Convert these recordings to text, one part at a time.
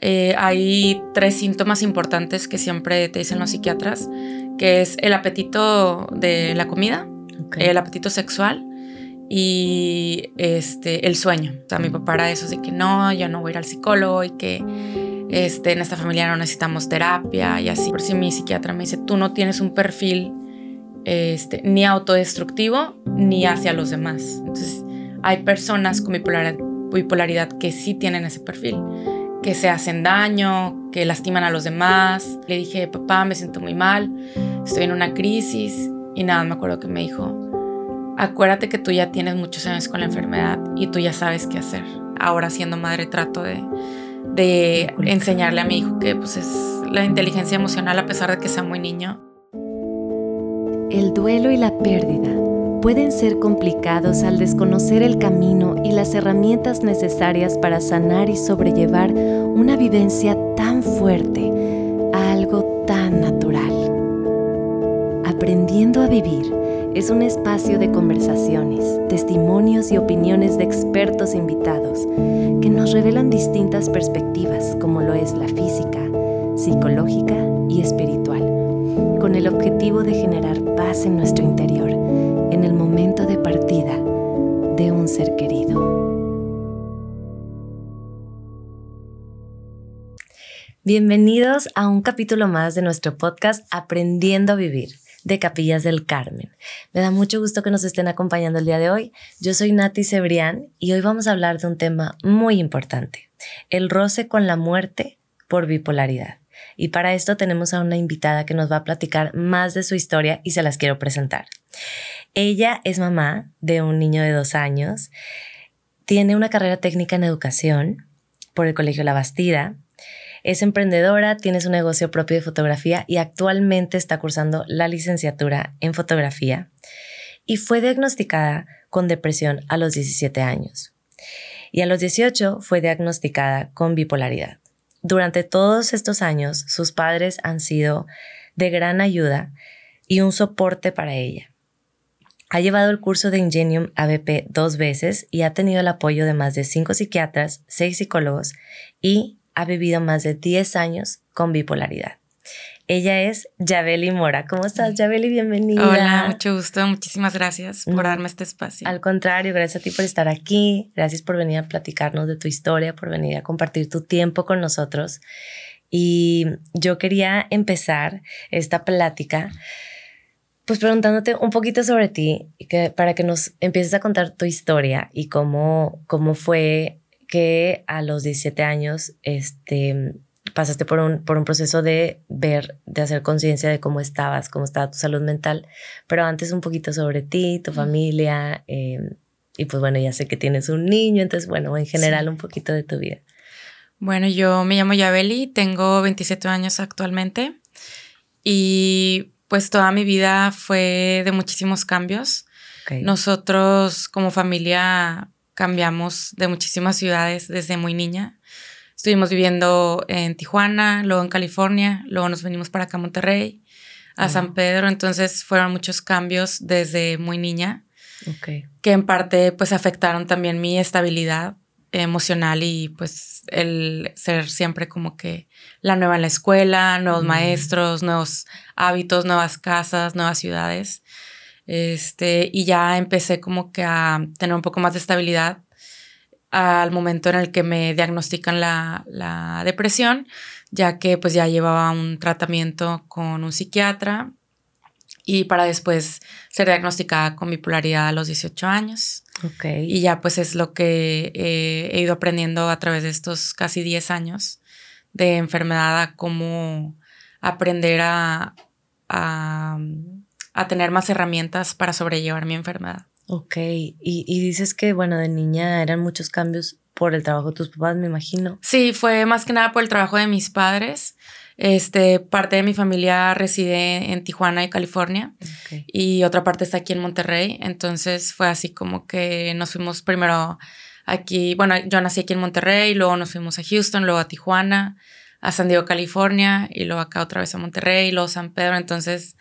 eh, hay tres síntomas importantes que siempre te dicen los psiquiatras, que es el apetito de la comida, el apetito sexual y este, el sueño. O sea, mi papá era eso de que no, yo no voy a ir al psicólogo y que este, en esta familia no necesitamos terapia y así. Por si mi psiquiatra me dice, tú no tienes un perfil este, ni autodestructivo ni hacia los demás. Entonces, hay personas con bipolaridad que sí tienen ese perfil que se hacen daño, que lastiman a los demás. Le dije, papá, me siento muy mal, estoy en una crisis y nada, me acuerdo que me dijo, acuérdate que tú ya tienes muchos años con la enfermedad y tú ya sabes qué hacer. Ahora siendo madre trato de, de enseñarle a mi hijo que pues es la inteligencia emocional a pesar de que sea muy niño. El duelo y la pérdida pueden ser complicados al desconocer el camino y las herramientas necesarias para sanar y sobrellevar una vivencia tan fuerte a algo tan natural. Aprendiendo a vivir es un espacio de conversaciones, testimonios y opiniones de expertos invitados que nos revelan distintas perspectivas como lo es la física, psicológica y espiritual, con el objetivo de generar paz en nuestro interior en el momento de partida de un ser querido. Bienvenidos a un capítulo más de nuestro podcast Aprendiendo a Vivir de Capillas del Carmen. Me da mucho gusto que nos estén acompañando el día de hoy. Yo soy Nati Cebrián y hoy vamos a hablar de un tema muy importante, el roce con la muerte por bipolaridad. Y para esto tenemos a una invitada que nos va a platicar más de su historia y se las quiero presentar. Ella es mamá de un niño de dos años, tiene una carrera técnica en educación por el Colegio La Bastida, es emprendedora, tiene su negocio propio de fotografía y actualmente está cursando la licenciatura en fotografía y fue diagnosticada con depresión a los 17 años. Y a los 18 fue diagnosticada con bipolaridad. Durante todos estos años, sus padres han sido de gran ayuda y un soporte para ella. Ha llevado el curso de Ingenium ABP dos veces y ha tenido el apoyo de más de cinco psiquiatras, seis psicólogos y ha vivido más de 10 años con bipolaridad. Ella es Yabeli Mora. ¿Cómo estás, Yabeli? Bienvenida. Hola, mucho gusto. Muchísimas gracias por darme este espacio. Al contrario, gracias a ti por estar aquí. Gracias por venir a platicarnos de tu historia, por venir a compartir tu tiempo con nosotros. Y yo quería empezar esta plática pues preguntándote un poquito sobre ti, que, para que nos empieces a contar tu historia y cómo, cómo fue que a los 17 años este, pasaste por un, por un proceso de ver, de hacer conciencia de cómo estabas, cómo estaba tu salud mental, pero antes un poquito sobre ti, tu familia, em, y pues bueno, ya sé que tienes un niño, entonces bueno, en general un poquito de tu vida. Bueno, yo me llamo Yabeli, tengo 27 años actualmente y pues toda mi vida fue de muchísimos cambios. Nosotros como familia cambiamos de muchísimas ciudades desde muy niña. Estuvimos viviendo en Tijuana, luego en California, luego nos venimos para acá a Monterrey, a San Pedro, entonces fueron muchos cambios desde muy niña, que en parte pues afectaron también mi estabilidad emocional y pues el ser siempre como que la nueva en la escuela, nuevos maestros, nuevos hábitos, nuevas casas, nuevas ciudades. Este, y ya empecé como que a tener un poco más de estabilidad al momento en el que me diagnostican la, la depresión, ya que pues ya llevaba un tratamiento con un psiquiatra y para después ser diagnosticada con bipolaridad a los 18 años. Okay. Y ya pues es lo que he ido aprendiendo a través de estos casi 10 años de enfermedad, a cómo aprender a, a, tener más herramientas para sobrellevar mi enfermedad. Ok, y, y, dices que, bueno, de niña eran muchos cambios por el trabajo de tus papás, me imagino. Sí, fue más que nada por el trabajo de mis padres. Este, parte de mi familia reside en Tijuana y California y otra parte está aquí en Monterrey. Entonces fue así como que nos fuimos primero aquí, bueno, yo nací aquí en Monterrey, luego nos fuimos a Houston, luego a Tijuana, a San Diego, California y luego acá otra vez a Monterrey y luego San Pedro. Entonces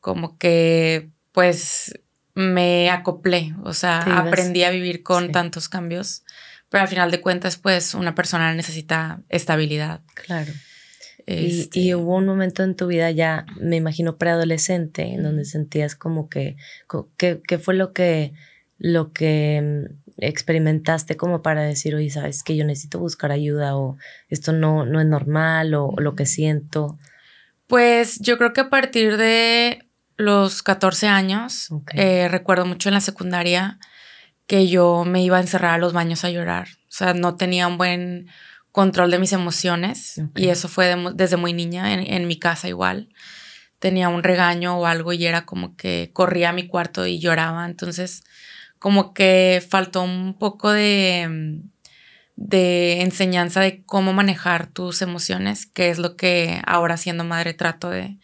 como que pues me acoplé, o sea, aprendí a vivir con tantos cambios pero al final de cuentas, pues una persona necesita estabilidad. Claro. Y, este hubo un momento en tu vida ya, me imagino, preadolescente, en donde sentías como que, ¿qué fue lo que, lo que mm, experimentaste como para decir, oye, sabes que yo necesito buscar ayuda o esto no, no es normal o, lo que siento? Pues yo creo que a partir de los 14 años, eh, recuerdo mucho en la secundaria que yo me iba a encerrar a los baños a llorar. O sea, no tenía un buen control de mis emociones y eso fue desde muy niña, en, en, mi casa igual. Tenía un regaño o algo y era como que corría a mi cuarto y lloraba. Entonces, como que faltó un poco de, de enseñanza de cómo manejar tus emociones, que es lo que ahora siendo madre trato de,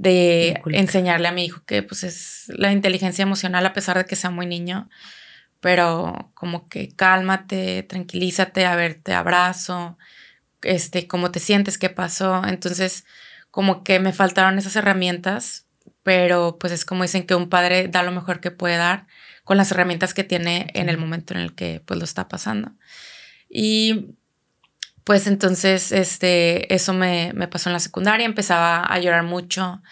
de enseñarle a mi hijo, que pues es la inteligencia emocional a pesar de que sea muy niño, pero como que cálmate, tranquilízate, a ver, te abrazo, este, cómo te sientes, qué pasó. Entonces, como que me faltaron esas herramientas, pero pues es como dicen que un padre da lo mejor que puede dar con las herramientas que tiene en el momento en el que pues lo está pasando. Y pues entonces este, eso me, pasó en la secundaria, empezaba a llorar mucho,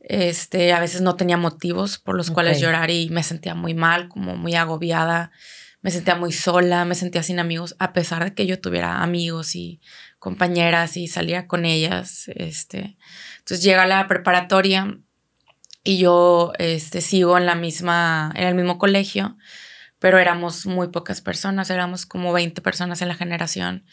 este, a veces no tenía motivos por los cuales llorar y me sentía muy mal, como muy agobiada, me sentía muy sola, me sentía sin amigos, a pesar de que yo tuviera amigos y compañeras y salía con ellas. Este. Entonces llega la preparatoria y yo este, sigo en la misma, en el mismo colegio, pero éramos muy pocas personas, éramos como 20 personas en la generación.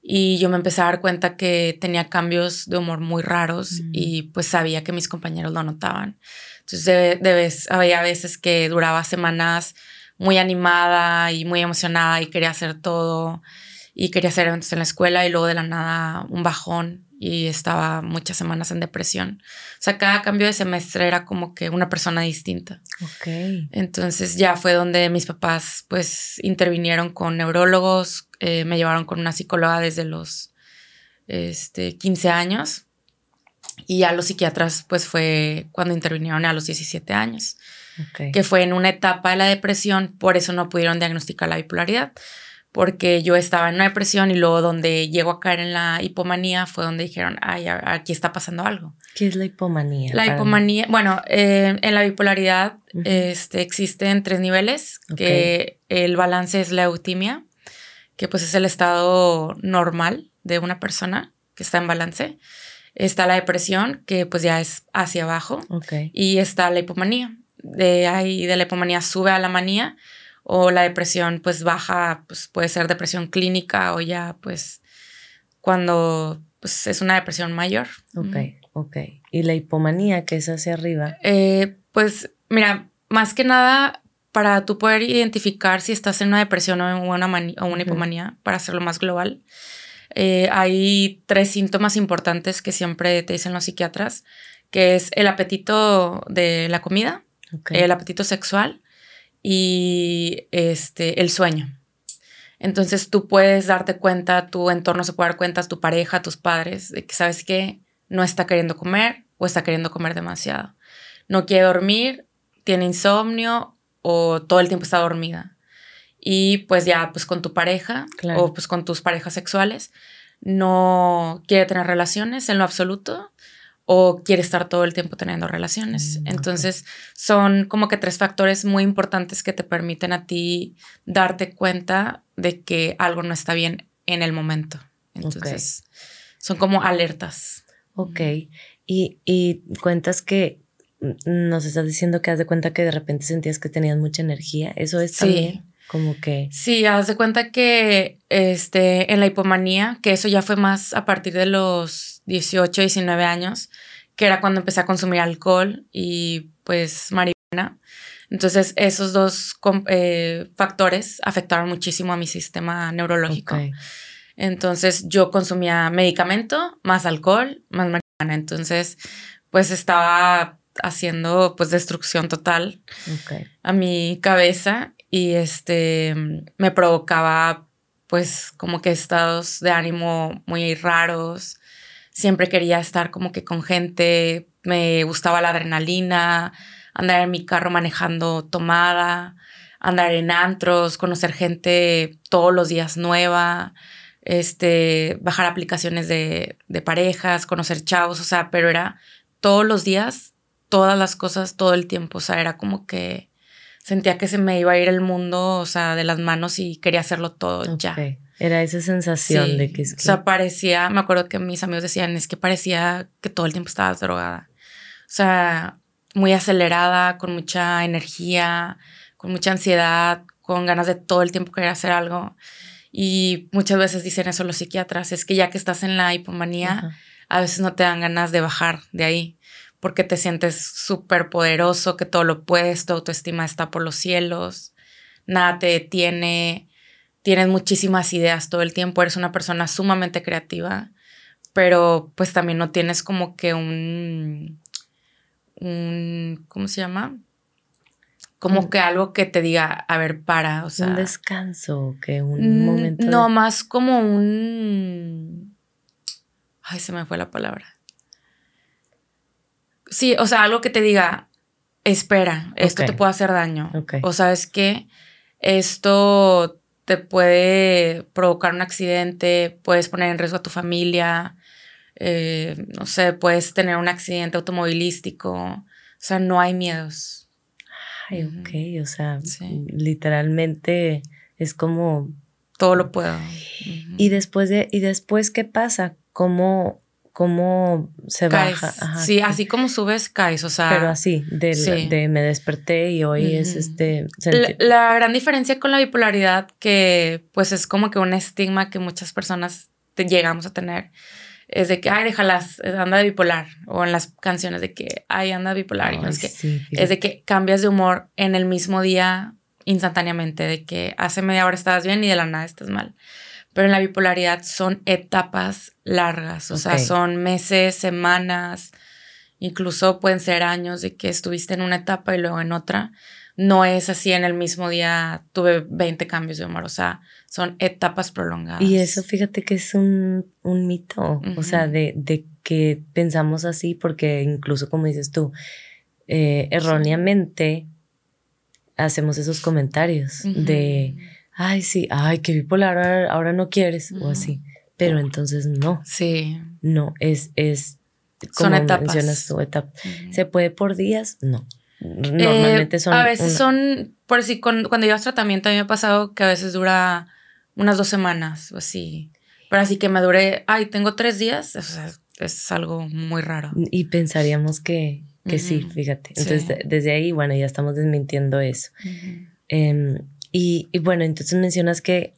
Y yo me empecé a dar cuenta que tenía cambios de humor muy raros mm. y pues sabía que mis compañeros lo notaban. Entonces de, vez, había veces que duraba semanas muy animada y muy emocionada y quería hacer todo y quería hacer eventos en la escuela y luego de la nada un bajón y estaba muchas semanas en depresión. O sea, cada cambio de semestre era como que una persona distinta. Ok. Entonces ya fue donde mis papás pues intervinieron con neurólogos, eh, me llevaron con una psicóloga desde los este, 15 años y a los psiquiatras pues fue cuando intervinieron a los 17 años, okay. que fue en una etapa de la depresión, por eso no pudieron diagnosticar la bipolaridad porque yo estaba en una depresión y luego donde llego a caer en la hipomanía fue donde dijeron, ay, aquí está pasando algo. ¿Qué es la hipomanía? La hipomanía, bueno, eh, en la bipolaridad este, existen tres niveles, que el balance es la eutimia, que pues es el estado normal de una persona que está en balance. Está la depresión, que pues ya es hacia abajo. Y está la hipomanía. De ahí de la hipomanía sube a la manía, o la depresión pues baja, pues puede ser depresión clínica o ya pues cuando pues es una depresión mayor. Ok, ok. ¿Y la hipomanía que es hacia arriba? Eh, pues mira, más que nada para tú poder identificar si estás en una depresión o en una, o una hipomanía, para hacerlo más global, eh, hay tres síntomas importantes que siempre te dicen los psiquiatras, que es el apetito de la comida, el apetito sexual y este, el sueño. Entonces tú puedes darte cuenta, tu entorno se puede dar cuenta, tu pareja, tus padres, de que sabes que no está queriendo comer o está queriendo comer demasiado. No quiere dormir, tiene insomnio o todo el tiempo está dormida. Y pues ya, pues con tu pareja o pues con tus parejas sexuales, no quiere tener relaciones en lo absoluto o quiere estar todo el tiempo teniendo relaciones. Mm, Entonces, son como que tres factores muy importantes que te permiten a ti darte cuenta de que algo no está bien en el momento. Entonces, son como alertas. Ok. Y, y cuentas que nos estás diciendo que has de cuenta que de repente sentías que tenías mucha energía. Eso es también como que... Sí, haz de cuenta que este, en la hipomanía, que eso ya fue más a partir de los 18, 19 años, que era cuando empecé a consumir alcohol y pues marihuana. Entonces esos dos eh, factores afectaron muchísimo a mi sistema neurológico. Entonces yo consumía medicamento, más alcohol, más marihuana. Entonces pues estaba haciendo pues destrucción total a mi cabeza y este me provocaba pues como que estados de ánimo muy raros. Siempre quería estar como que con gente, me gustaba la adrenalina, andar en mi carro manejando tomada, andar en antros, conocer gente todos los días nueva, este, bajar aplicaciones de, de parejas, conocer chavos, o sea, pero era todos los días, todas las cosas, todo el tiempo, o sea, era como que sentía que se me iba a ir el mundo, o sea, de las manos y quería hacerlo todo ya. Era esa sensación de que, O sea, parecía, me acuerdo que mis amigos decían, es que parecía que todo el tiempo estabas drogada. O sea, muy acelerada, con mucha energía, con mucha ansiedad, con ganas de todo el tiempo querer hacer algo. Y muchas veces dicen eso los psiquiatras, es que ya que estás en la hipomanía, a veces no te dan ganas de bajar de ahí porque te sientes súper poderoso, que todo lo puedes, tu autoestima está por los cielos, nada te detiene, tienes muchísimas ideas todo el tiempo, eres una persona sumamente creativa, pero pues también no tienes como que un, un ¿cómo se llama? Como que algo que te diga, a ver, para, o sea. Un descanso, que un momento. No, más como un. Ay, se me fue la palabra Sí, o sea, algo que te diga, espera, esto te puede hacer daño. O sabes que esto te puede provocar un accidente, puedes poner en riesgo a tu familia, eh, no sé, puedes tener un accidente automovilístico. O sea, no hay miedos. Ay, ok, o sea, literalmente es como... Todo lo puedo. Y después de, ¿y después qué pasa? ¿Cómo, cómo se baja. sí, así como subes, caes, o sea. Pero así, de, me desperté y hoy es este... La, gran diferencia con la bipolaridad, que pues es como que un estigma que muchas personas llegamos a tener, es de que, ay, déjalas, anda bipolar, o en las canciones de que, ay, anda bipolar, y no es que, es de que cambias de humor en el mismo día instantáneamente, de que hace media hora estabas bien y de la nada estás mal pero en la bipolaridad son etapas largas, o sea, son meses, semanas, incluso pueden ser años de que estuviste en una etapa y luego en otra. No es así en el mismo día tuve 20 cambios de humor, o sea, son etapas prolongadas. Y eso fíjate que es un, mito, o sea, de, que pensamos así porque incluso como dices tú, eh, erróneamente hacemos esos comentarios de ay, sí, ay, que bipolar, ahora, ahora no quieres, o así. Pero entonces no. Sí. No, es, es como son etapas. mencionas tu etapa. ¿Se puede por días? No. Normalmente eh, son. A veces son, por si cuando, cuando llevas tratamiento, a mí me ha pasado que a veces dura unas dos semanas o así. Pero así que me dure, ay, tengo tres días, o sea, es algo muy raro. Y pensaríamos que, que sí, fíjate. Entonces, desde ahí, bueno, ya estamos desmintiendo eso. Y, bueno, entonces mencionas que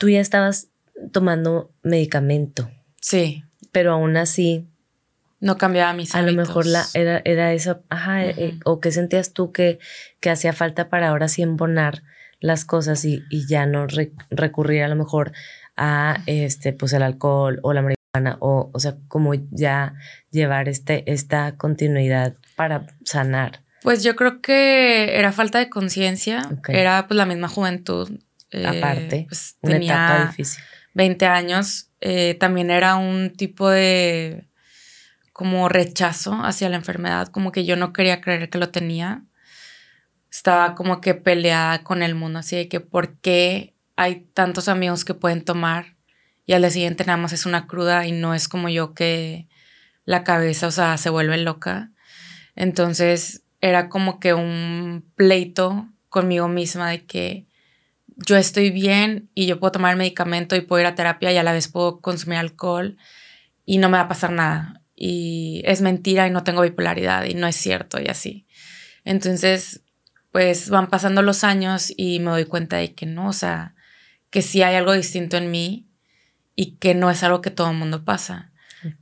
tú ya estabas tomando medicamento. Sí. Pero aún así. No cambiaba mis A lo mejor la, era, era eso, ajá, eh, o qué sentías tú que, que hacía falta para ahora sí embonar las cosas y, ya no recurrir a lo mejor a este, pues el alcohol o la marihuana, o, o sea, como ya llevar este, esta continuidad para sanar. Pues yo creo que era falta de conciencia, era pues la misma juventud. Eh, Aparte, pues, una tenía etapa difícil. 20 años, eh, también era un tipo de como rechazo hacia la enfermedad, como que yo no quería creer que lo tenía. Estaba como que peleada con el mundo, así de que por qué hay tantos amigos que pueden tomar y al día siguiente nada más es una cruda y no es como yo que la cabeza, o sea, se vuelve loca. Entonces, era como que un pleito conmigo misma de que yo estoy bien y yo puedo tomar el medicamento y puedo ir a terapia y a la vez puedo consumir alcohol y no me va a pasar nada. Y es mentira y no tengo bipolaridad y no es cierto y así. Entonces, pues van pasando los años y me doy cuenta de que no, o sea, que sí hay algo distinto en mí y que no es algo que todo el mundo pasa.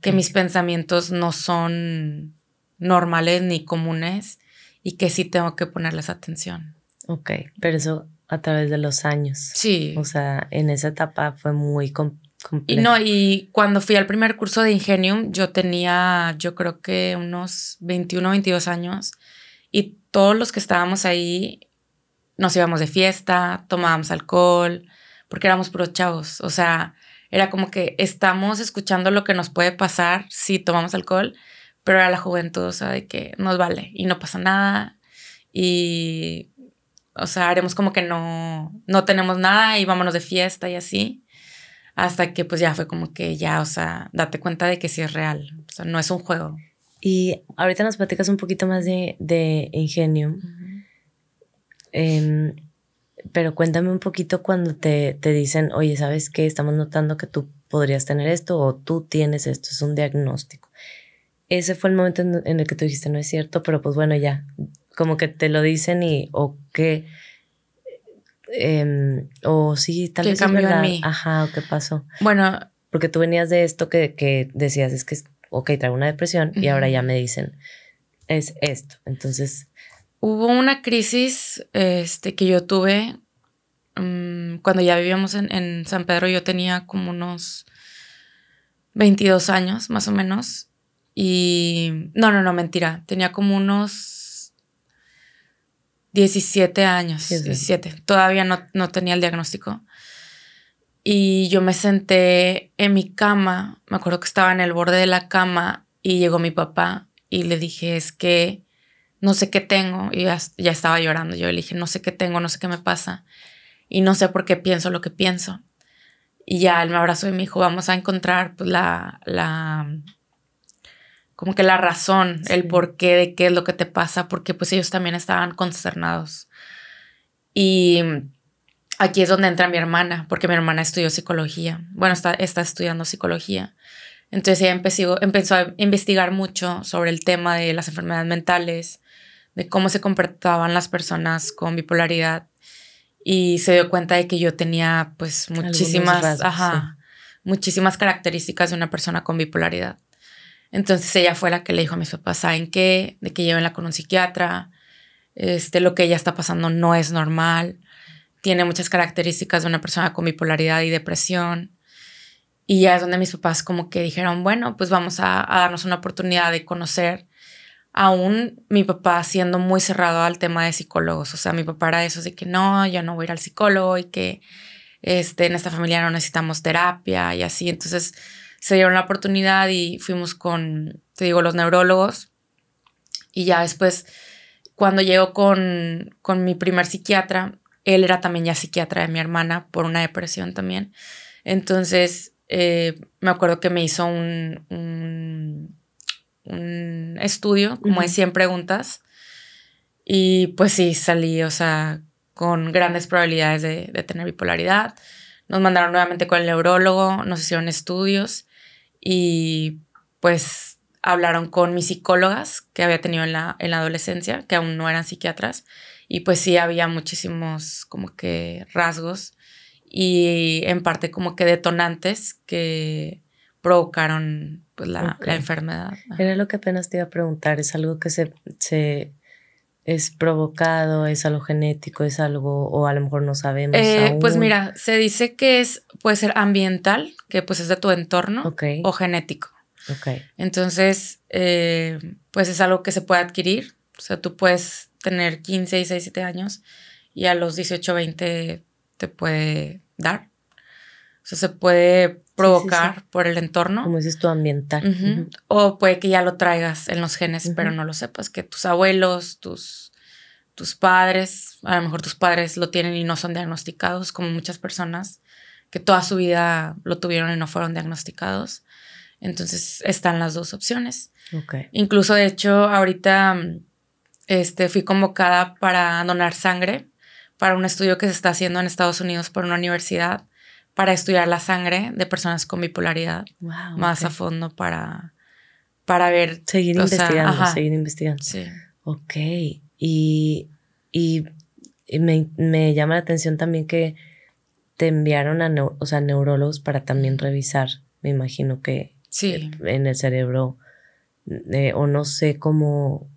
Que mis pensamientos no son normales ni comunes y que sí tengo que ponerles atención. Ok, pero eso a través de los años. Sí. O sea, en esa etapa fue muy complejo. Y no, y cuando fui al primer curso de Ingenium, yo tenía, yo creo que unos 21, 22 años, y todos los que estábamos ahí nos íbamos de fiesta, tomábamos alcohol, porque éramos puros chavos. O sea, era como que estamos escuchando lo que nos puede pasar si tomamos alcohol, pero era la juventud, o sea, de que nos vale y no pasa nada y, o sea, haremos como que no, no tenemos nada y vámonos de fiesta y así. Hasta que pues ya fue como que ya, o sea, date cuenta de que sí es real, o sea, no es un juego. Y ahorita nos platicas un poquito más de, de Ingenium. Em, pero cuéntame un poquito cuando te, te dicen, oye, ¿sabes qué? Estamos notando que tú podrías tener esto o tú tienes esto, es un diagnóstico. Ese fue el momento en, el que tú dijiste, no es cierto, pero pues bueno, ya, como que te lo dicen y, o qué, em, o sí, tal vez cambió en mí? Ajá, o qué pasó. Bueno. Porque tú venías de esto que, que decías, es que, ok, traigo una depresión y ahora ya me dicen, es esto. Entonces... Hubo una crisis este, que yo tuve mm, cuando ya vivíamos en, en, San Pedro. Yo tenía como unos 22 años, más o menos. Y no, no, no, mentira. Tenía como unos 17 años. 17. Todavía no, no tenía el diagnóstico. Y yo me senté en mi cama. Me acuerdo que estaba en el borde de la cama y llegó mi papá y le dije, es que no sé qué tengo. Y ya, estaba llorando. Yo le dije, no sé qué tengo, no sé qué me pasa. Y no sé por qué pienso lo que pienso. Y ya él me abrazó y me dijo, vamos a encontrar pues, la, la, como que la razón, el por qué de qué es lo que te pasa, porque pues ellos también estaban consternados. Y aquí es donde entra mi hermana, porque mi hermana estudió psicología. Bueno, está, está estudiando psicología. Entonces ella empezó, empezó a investigar mucho sobre el tema de las enfermedades mentales, de cómo se comportaban las personas con bipolaridad y se dio cuenta de que yo tenía pues muchísimas, muchísimas características de una persona con bipolaridad. Entonces ella fue la que le dijo a mis papás, ¿saben qué? De que llévenla con un psiquiatra, este, lo que ella está pasando no es normal, tiene muchas características de una persona con bipolaridad y depresión. Y ya es donde mis papás como que dijeron, bueno, pues vamos a, darnos una oportunidad de conocer aún mi papá siendo muy cerrado al tema de psicólogos. O sea, mi papá era eso de que no, yo no voy a ir al psicólogo y que este, en esta familia no necesitamos terapia y así. Entonces se dieron la oportunidad y fuimos con, te digo, los neurólogos. Y ya después, cuando llegó con, con mi primer psiquiatra, él era también ya psiquiatra de mi hermana por una depresión también. Entonces, eh, me acuerdo que me hizo un, un, estudio como de 100 preguntas y pues sí, salí, o sea, con grandes probabilidades de, de, tener bipolaridad. Nos mandaron nuevamente con el neurólogo, nos hicieron estudios y pues hablaron con mis psicólogas que había tenido en la, en la adolescencia, que aún no eran psiquiatras, y pues sí había muchísimos como que rasgos y en parte como que detonantes que provocaron pues, la, enfermedad. Era lo que apenas te iba a preguntar, ¿es algo que se, se es provocado, es algo genético, es algo, o a lo mejor no sabemos. Eh, pues mira, se dice que es, puede ser ambiental, que pues es de tu entorno, o genético. Okay. Entonces, eh, pues es algo que se puede adquirir. O sea, tú puedes tener 15, 16, 17 años y a los 18, 20 te puede dar. Sea, se puede provocar por el entorno. Como dices tú, ambiental. O puede que ya lo traigas en los genes, pero no lo sepas, que tus abuelos, tus, tus padres, a lo mejor tus padres lo tienen y no son diagnosticados, como muchas personas que toda su vida lo tuvieron y no fueron diagnosticados. Entonces están las dos opciones. Incluso, de hecho, ahorita este, fui convocada para donar sangre para un estudio que se está haciendo en Estados Unidos por una universidad para estudiar la sangre de personas con bipolaridad más a fondo para, para ver. Seguir investigando, seguir investigando. Sí. Ok. Y, y, me, llama la atención también que te enviaron a o sea, neurólogos para también revisar, me imagino que sí. en el cerebro, eh, o no sé cómo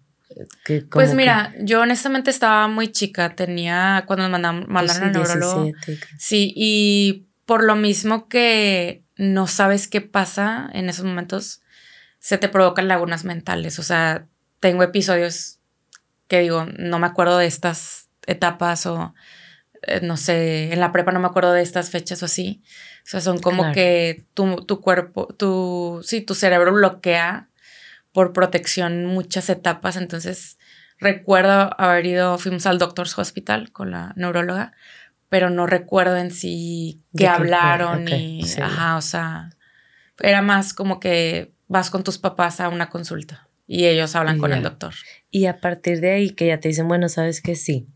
pues mira, yo honestamente estaba muy chica, tenía cuando nos mandaron, mandaron al neurólogo. Sí, y por lo mismo que no sabes qué pasa en esos momentos, se te provocan lagunas mentales. O sea, tengo episodios que digo, no me acuerdo de estas etapas o eh, no sé, en la prepa no me acuerdo de estas fechas o así. O sea, son como que tu, tu cuerpo, tu, sí, tu cerebro bloquea por protección muchas etapas, entonces recuerdo haber ido, fuimos al Doctor's Hospital con la neuróloga, pero no recuerdo en sí que hablaron y, ajá, o sea, era más como que vas con tus papás a una consulta y ellos hablan con el doctor. Y a partir de ahí que ya te dicen, bueno, sabes que sí,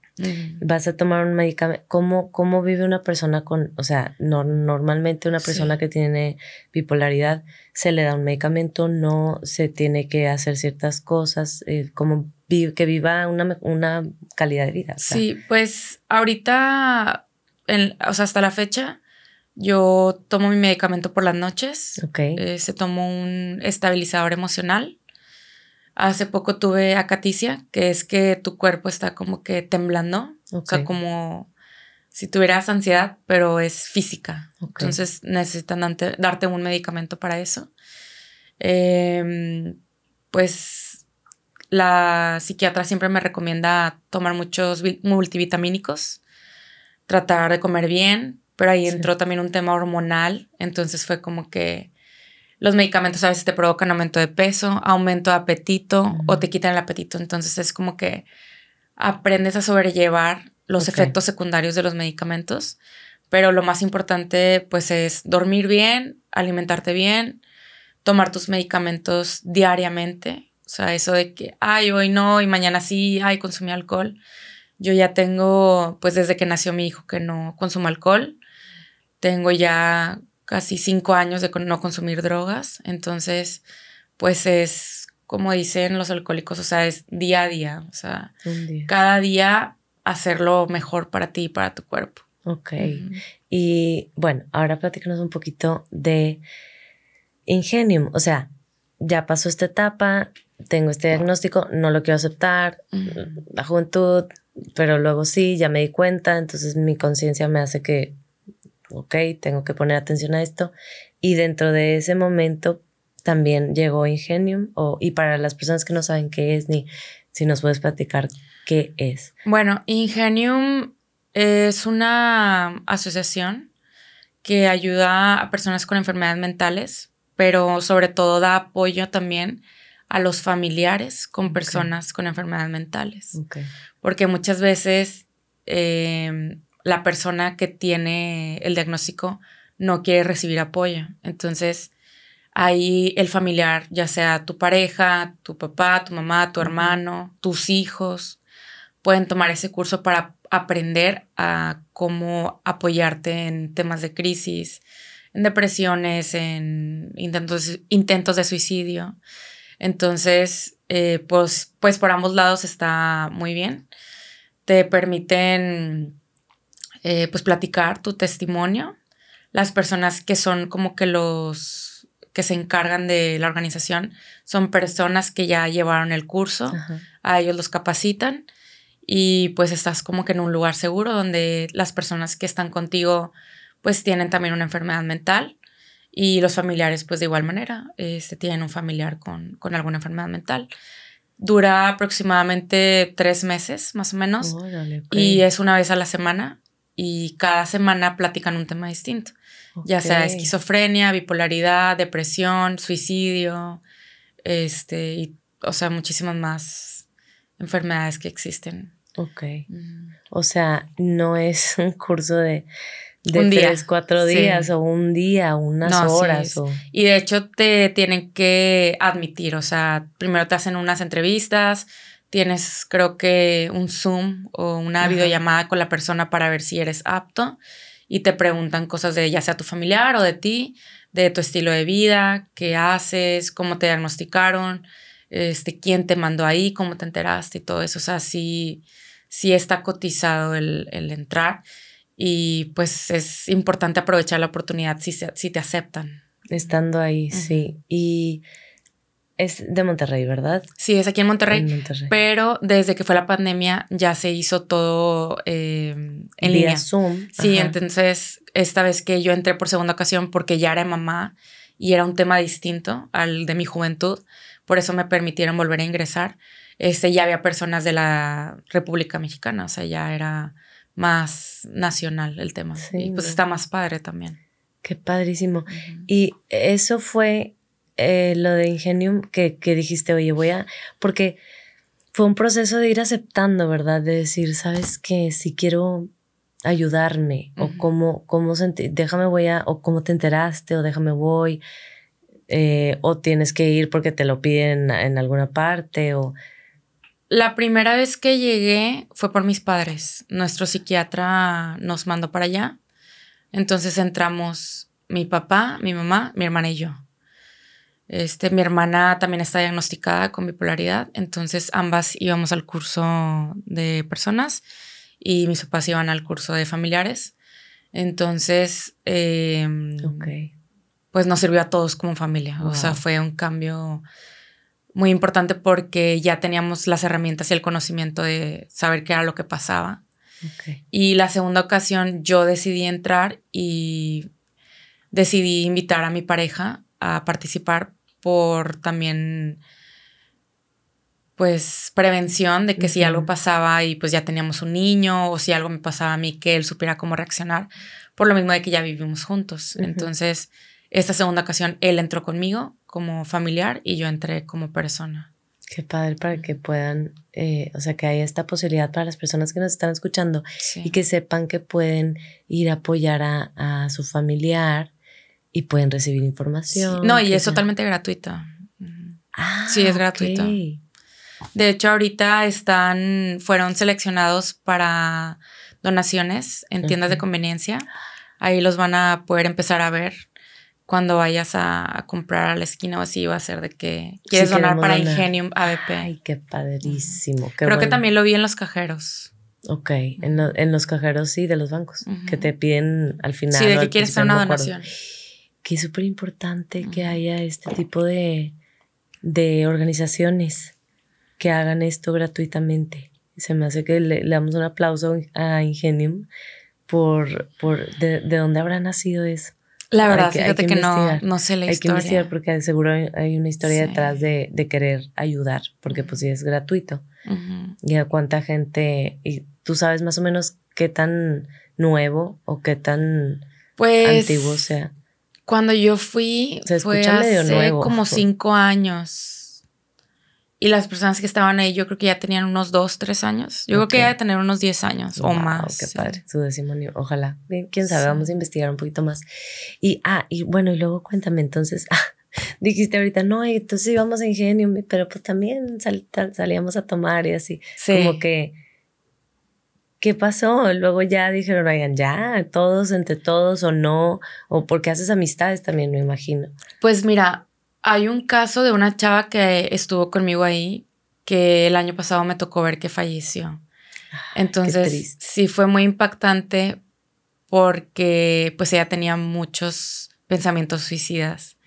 vas a tomar un medicamento. ¿Cómo, ¿Cómo vive una persona con, o sea, no, normalmente una persona que tiene bipolaridad se le da un medicamento, no se tiene que hacer ciertas cosas, eh, como que viva una, una, calidad de vida? Sí, pues ahorita, o sea, hasta la fecha, yo tomo mi medicamento por las noches. Eh, se tomó un estabilizador emocional. Hace poco tuve acaticia, que es que tu cuerpo está como que temblando. O sea, como si tuvieras ansiedad, pero es física. Entonces necesitan darte un medicamento para eso. Em, pues la psiquiatra siempre me recomienda tomar muchos multivitamínicos, tratar de comer bien, pero ahí entró también un tema hormonal, entonces fue como que los medicamentos a veces te provocan aumento de peso, aumento de apetito o te quitan el apetito, entonces es como que aprendes a sobrellevar los efectos secundarios de los medicamentos, pero lo más importante pues es dormir bien, alimentarte bien, tomar tus medicamentos diariamente, o sea, eso de que, ay, hoy no y mañana sí, ay, consumí alcohol. Yo ya tengo, pues desde que nació mi hijo que no consumo alcohol, tengo ya casi cinco años de no consumir drogas, entonces, pues es como dicen los alcohólicos, o sea, es día a día, o sea, cada día hacerlo mejor para ti y para tu cuerpo. Ok. Y bueno, ahora platícanos un poquito de Ingenium, o sea, ya pasó esta etapa, tengo este diagnóstico, no lo quiero aceptar, la juventud, pero luego sí, ya me di cuenta, entonces mi conciencia me hace que ok, tengo que poner atención a esto. Y dentro de ese momento también llegó Ingenium, o, y para las personas que no saben qué es, ni si nos puedes platicar qué es. Bueno, Ingenium es una asociación que ayuda a personas con enfermedades mentales, pero sobre todo da apoyo también a los familiares con personas con enfermedades mentales. Porque muchas veces eh, la persona que tiene el diagnóstico no quiere recibir apoyo. Entonces, ahí el familiar, ya sea tu pareja, tu papá, tu mamá, tu hermano, tus hijos, pueden tomar ese curso para aprender a cómo apoyarte en temas de crisis, en depresiones, en intentos, intentos de suicidio. Entonces, eh, pues, pues por ambos lados está muy bien. Te permiten eh, pues platicar tu testimonio. Las personas que son como que los que se encargan de la organización son personas que ya llevaron el curso, a ellos los capacitan y pues estás como que en un lugar seguro donde las personas que están contigo pues tienen también una enfermedad mental y los familiares pues de igual manera este, tienen un familiar con, con alguna enfermedad mental. Dura aproximadamente tres meses más o menos y es una vez a la semana y cada semana platican un tema distinto, ya sea esquizofrenia, bipolaridad, depresión, suicidio, este, y, o sea, muchísimas más enfermedades que existen. Ok. O sea, no es un curso de, de tres, cuatro días o un día, unas horas. Y de hecho te tienen que admitir, o sea, primero te hacen unas entrevistas, tienes creo que un Zoom o una videollamada con la persona para ver si eres apto y te preguntan cosas de ya sea tu familiar o de ti, de tu estilo de vida, qué haces, cómo te diagnosticaron, este, quién te mandó ahí, cómo te enteraste y todo eso. O sea, sí, sí está cotizado el, entrar y pues es importante aprovechar la oportunidad si, si te aceptan. Estando ahí, sí. Y es de Monterrey, ¿verdad? Sí, es aquí en Monterrey, Pero desde que fue la pandemia ya se hizo todo eh, en Vía línea. Zoom. Sí, entonces esta vez que yo entré por segunda ocasión porque ya era mamá y era un tema distinto al de mi juventud, por eso me permitieron volver a ingresar. Este, ya había personas de la República Mexicana, o sea, ya era más nacional el tema. Sí, y pues está más padre también. Qué padrísimo. Y eso fue eh, lo de Ingenium que, dijiste, oye, voy a. Porque fue un proceso de ir aceptando, ¿verdad? De decir, ¿sabes qué? Si quiero ayudarme o cómo, cómo déjame voy a, o cómo te enteraste o déjame voy, eh, o tienes que ir porque te lo piden en alguna parte o... La primera vez que llegué fue por mis padres. Nuestro psiquiatra nos mandó para allá. Entonces entramos mi papá, mi mamá, mi hermana y yo. Este, mi hermana también está diagnosticada con bipolaridad, entonces ambas íbamos al curso de personas y mis papás iban al curso de familiares. Entonces, em, pues nos sirvió a todos como familia. O sea, fue un cambio muy importante porque ya teníamos las herramientas y el conocimiento de saber qué era lo que pasaba. Y la segunda ocasión yo decidí entrar y decidí invitar a mi pareja a participar por también pues prevención de que si algo pasaba y pues ya teníamos un niño o si algo me pasaba a mí que él supiera cómo reaccionar, por lo mismo de que ya vivimos juntos. Entonces, esta segunda ocasión él entró conmigo como familiar y yo entré como persona. Qué padre para que puedan, eh, o sea, que haya esta posibilidad para las personas que nos están escuchando y que sepan que pueden ir a apoyar a, su familiar y pueden recibir información. No, y es totalmente gratuito. Ah, sí, es gratuito. De hecho, ahorita están, fueron seleccionados para donaciones en tiendas de conveniencia. Ahí los van a poder empezar a ver cuando vayas a, comprar a la esquina o así, va a ser de que quieres donar para Ingenium ABP. Ay, qué padrísimo. Creo que también lo vi en los cajeros. Ok, en, los cajeros sí, de los bancos, que te piden al final. Sí, de que quieres hacer una donación. Que es súper importante que haya este tipo de, de organizaciones que hagan esto gratuitamente. Se me hace que le, damos un aplauso a Ingenium por, por de, dónde habrá nacido eso. La verdad, fíjate que, no, no, sé la historia. Hay que investigar porque seguro hay una historia detrás de, de, querer ayudar, porque pues sí es gratuito. Y a cuánta gente, y tú sabes más o menos qué tan nuevo o qué tan pues, antiguo sea. Cuando yo fui, Se fue hace nuevo. como cinco años. Y las personas que estaban ahí, yo creo que ya tenían unos dos, tres años. Yo creo que ya de tener unos diez años o más. Qué padre, su décimo Ojalá. Quién sabe, vamos a investigar un poquito más. Y, ah, y bueno, y luego cuéntame, entonces, ah, dijiste ahorita, no, entonces íbamos a Ingenio, pero pues también salíamos a tomar y así. Como que, ¿qué pasó? Luego ya dijeron, oigan, ya, todos entre todos o no, o porque haces amistades también, me imagino. Pues mira, hay un caso de una chava que estuvo conmigo ahí, que el año pasado me tocó ver que falleció. Ah, Entonces, sí fue muy impactante porque pues ella tenía muchos pensamientos suicidas.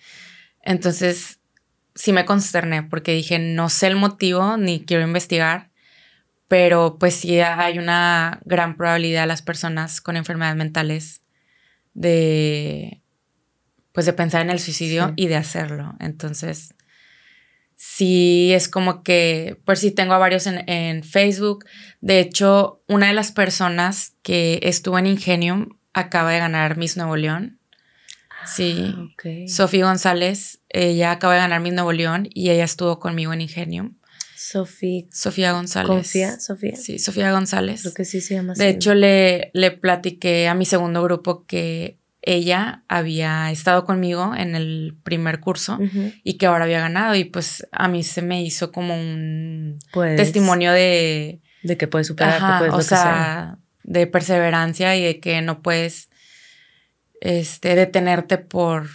Entonces, sí me consterné porque dije, no sé el motivo ni quiero investigar, pero pues sí hay una gran probabilidad de las personas con enfermedades mentales de pues de pensar en el suicidio y de hacerlo. Entonces, sí es como que, pues sí tengo a varios en, Facebook. De hecho, una de las personas que estuvo en Ingenium acaba de ganar Miss Nuevo León. sí, ah, Sofía González, ella acaba de ganar Miss Nuevo León y ella estuvo conmigo en Ingenium. Sofía. Sofía González. ¿Confía, Sofía? Sí, Sofía González. Creo que sí se llama De hecho, le, le platiqué a mi segundo grupo que ella había estado conmigo en el primer curso y que ahora había ganado y pues a mí se me hizo como un testimonio de... De que puedes superarte, o sea, de perseverancia y de que no puedes este, detenerte por...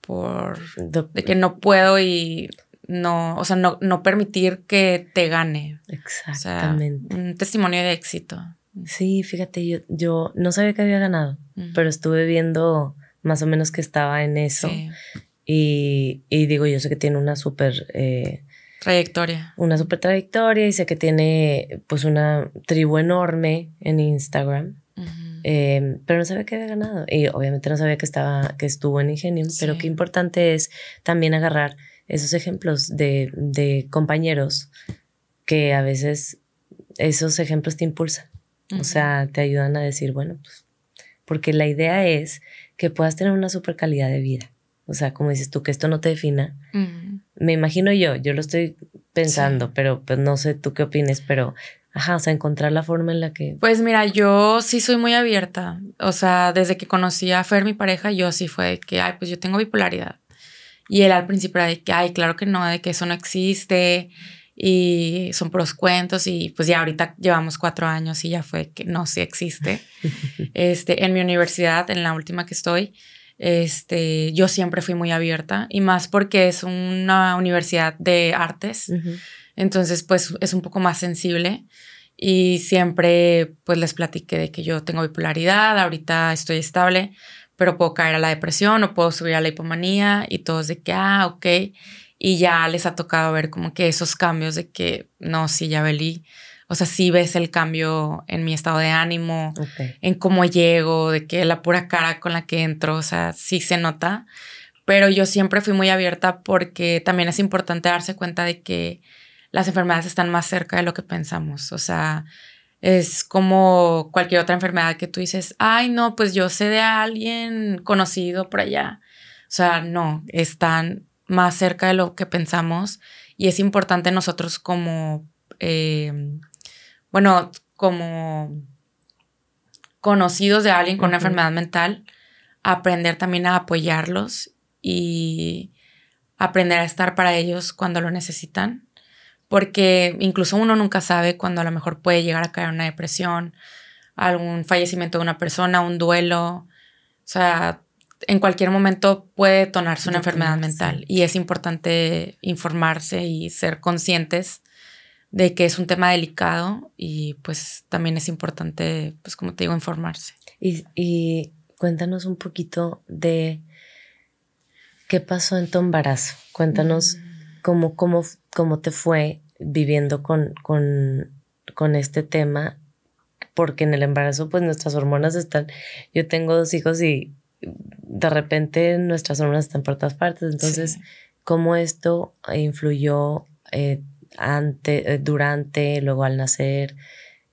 por de que no puedo y no, o sea, no, no permitir que te gane. Exactamente. un testimonio de éxito. Sí, fíjate, yo, yo no sabía que había ganado, pero estuve viendo más o menos que estaba en eso. Y, digo, yo sé que tiene una súper... Eh, trayectoria. Una súper trayectoria y sé que tiene pues una tribu enorme en Instagram. Em, pero no sabía que había ganado. Y obviamente no sabía que, estaba, que estuvo en Ingenium, pero qué importante es también agarrar esos ejemplos de, de compañeros que a veces esos ejemplos te impulsan. O sea, te ayudan a decir, bueno, pues, porque la idea es que puedas tener una super calidad de vida. O sea, como dices tú, que esto no te defina. Me imagino yo, yo lo estoy pensando, pero pues no sé tú qué opines, pero Ajá, o sea, encontrar la forma en la que... Pues mira, yo sí soy muy abierta. O sea, desde que conocí a Fer, mi pareja, yo sí fue que, ay, pues yo tengo bipolaridad. Y él al principio era de que, ay, claro que no, de que eso no existe y son pros cuentos y pues ya ahorita llevamos cuatro años y ya fue que no, sí existe. este, en mi universidad, en la última que estoy, este, yo siempre fui muy abierta y más porque es una universidad de artes. Entonces, pues es un poco más sensible y siempre pues les platiqué de que yo tengo bipolaridad, ahorita estoy estable, pero puedo caer a la depresión o puedo subir a la hipomanía y todos de que, ah, ok. Y ya les ha tocado ver como que esos cambios de que, no, sí, ya velí. O sea, sí ves el cambio en mi estado de ánimo, en cómo llego, de que la pura cara con la que entro, o sea, sí se nota. Pero yo siempre fui muy abierta porque también es importante darse cuenta de que las enfermedades están más cerca de lo que pensamos. O sea, es como cualquier otra enfermedad que tú dices, ay, no, pues yo sé de alguien conocido por allá. O sea, no, están más cerca de lo que pensamos y es importante nosotros como, eh, bueno, como conocidos de alguien con una enfermedad mental, aprender también a apoyarlos y aprender a estar para ellos cuando lo necesitan porque incluso uno nunca sabe cuando a lo mejor puede llegar a caer una depresión, algún fallecimiento de una persona, un duelo, o sea, en cualquier momento puede detonarse una enfermedad mental y es importante informarse y ser conscientes de que es un tema delicado y pues también es importante, pues como te digo, informarse. Y, cuéntanos un poquito de qué pasó en tu embarazo. Cuéntanos mm. cómo, cómo, cómo te fue viviendo con, con, con este tema, porque en el embarazo pues nuestras hormonas están, yo tengo dos hijos y de repente nuestras hormonas están por todas partes, entonces, ¿cómo esto influyó eh, ante, eh, durante, luego al nacer,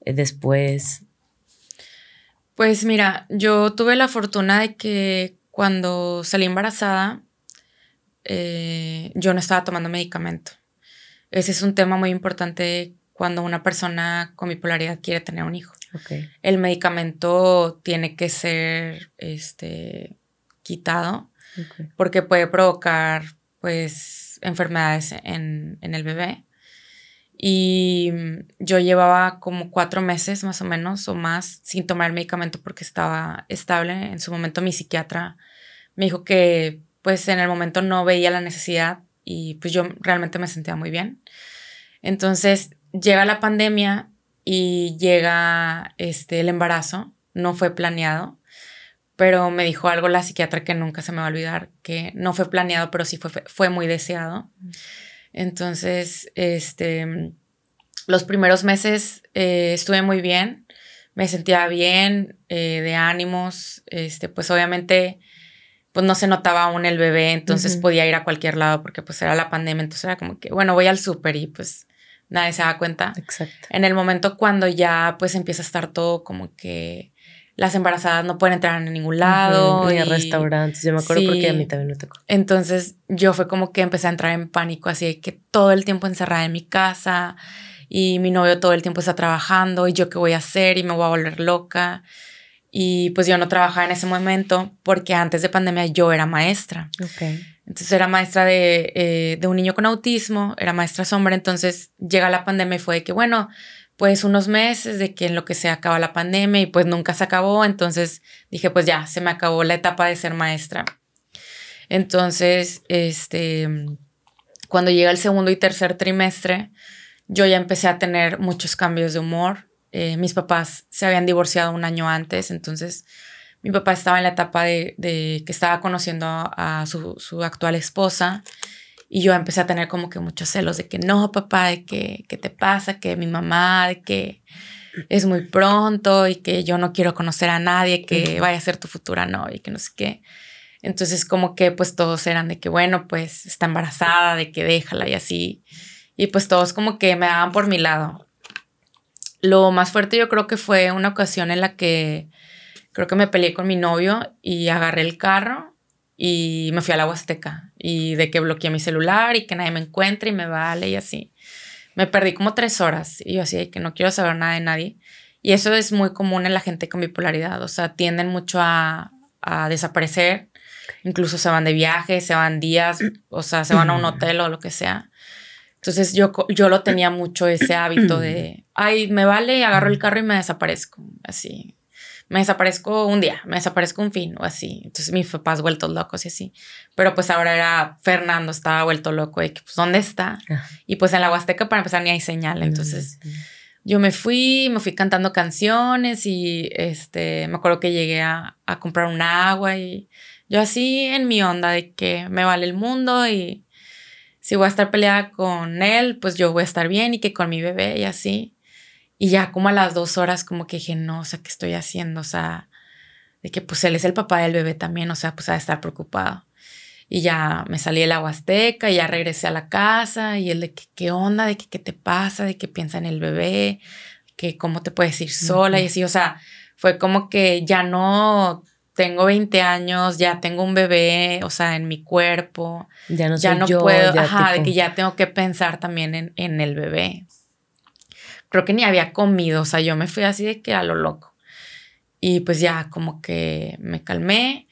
eh, después? Pues mira, yo tuve la fortuna de que cuando salí embarazada, yo no estaba tomando medicamento. Ese es un tema muy importante cuando una persona con bipolaridad quiere tener un hijo. El medicamento tiene que ser este, quitado porque puede provocar pues enfermedades en, en, el bebé. Y yo llevaba como cuatro meses más o menos o más sin tomar el medicamento porque estaba estable. En su momento mi psiquiatra me dijo que pues en el momento no veía la necesidad y pues yo realmente me sentía muy bien. Entonces llega la pandemia y llega este, el embarazo, no fue planeado, pero me dijo algo la psiquiatra que nunca se me va a olvidar, que no fue planeado, pero sí fue, fue muy deseado. Entonces, este, los primeros meses eh, estuve muy bien, me sentía bien, eh, de ánimos, este, pues obviamente pues no se notaba aún el bebé, entonces podía ir a cualquier lado porque pues era la pandemia, entonces era como que, bueno, voy al súper y pues nadie se da cuenta. Exacto. En el momento cuando ya pues empieza a estar todo como que las embarazadas no pueden entrar en ningún lado. Ni a restaurantes, yo me acuerdo porque a mí también me tocó. Entonces yo fue como que empecé a entrar en pánico, así que todo el tiempo encerrada en mi casa y mi novio todo el tiempo está trabajando y yo qué voy a hacer y me voy a volver loca. Y pues yo no trabajaba en ese momento porque antes de pandemia yo era maestra. Entonces era maestra de, eh, de, un niño con autismo, era maestra sombra, entonces llega la pandemia y fue de que, bueno, pues unos meses de que en lo que se acaba la pandemia y pues nunca se acabó, entonces dije, pues ya, se me acabó la etapa de ser maestra. Entonces, este, cuando llega el segundo y tercer trimestre, yo ya empecé a tener muchos cambios de humor, eh, mis papás se habían divorciado un año antes, entonces mi papá estaba en la etapa de, que estaba conociendo a, su, actual esposa y yo empecé a tener como que muchos celos de que no, papá, de que, ¿qué te pasa? Que mi mamá, de que es muy pronto y que yo no quiero conocer a nadie, que vaya a ser tu futura novia y que no sé qué. Entonces como que pues todos eran de que bueno, pues está embarazada, de que déjala y así. Y pues todos como que me daban por mi lado. Lo más fuerte yo creo que fue una ocasión en la que creo que me peleé con mi novio y agarré el carro y me fui a la Huasteca y de que bloqueé mi celular y que nadie me encuentre y me vale y así. Me perdí como tres horas y yo así de que no quiero saber nada de nadie. Y eso es muy común en la gente con bipolaridad, o sea, tienden mucho a, a desaparecer, incluso se van de viaje, se van días, o sea, se van a un hotel o lo que sea. Entonces yo, yo lo tenía mucho ese hábito de, ay, me vale, agarro el carro y me desaparezco, así me desaparezco un día, me desaparezco un fin o así. Entonces mis papás vueltos locos y así. Pero pues ahora era Fernando, estaba vuelto loco de que, pues, ¿dónde está? Y pues en la Huasteca para empezar ni hay señal. Entonces yo me fui, me fui cantando canciones y este, me acuerdo que llegué a, a comprar un agua y yo así en mi onda de que me vale el mundo y si voy a estar peleada con él, pues yo voy a estar bien y que con mi bebé y así. Y ya como a las dos horas como que dije, no, o sea, ¿qué estoy haciendo? O sea, de que pues él es el papá del bebé también, o sea, pues a estar preocupado. Y ya me salí de la Huasteca y ya regresé a la casa y él de que, ¿qué onda? De que, ¿qué te pasa? De que piensa en el bebé, que cómo te puedes ir sola y así, o sea, fue como que ya no tengo 20 años, ya tengo un bebé, o sea, en mi cuerpo. Ya no, ya no puedo, ajá, de que ya tengo que pensar también en, en el bebé creo que ni había comido, o sea, yo me fui así de que a lo loco. Y pues ya como que me calmé.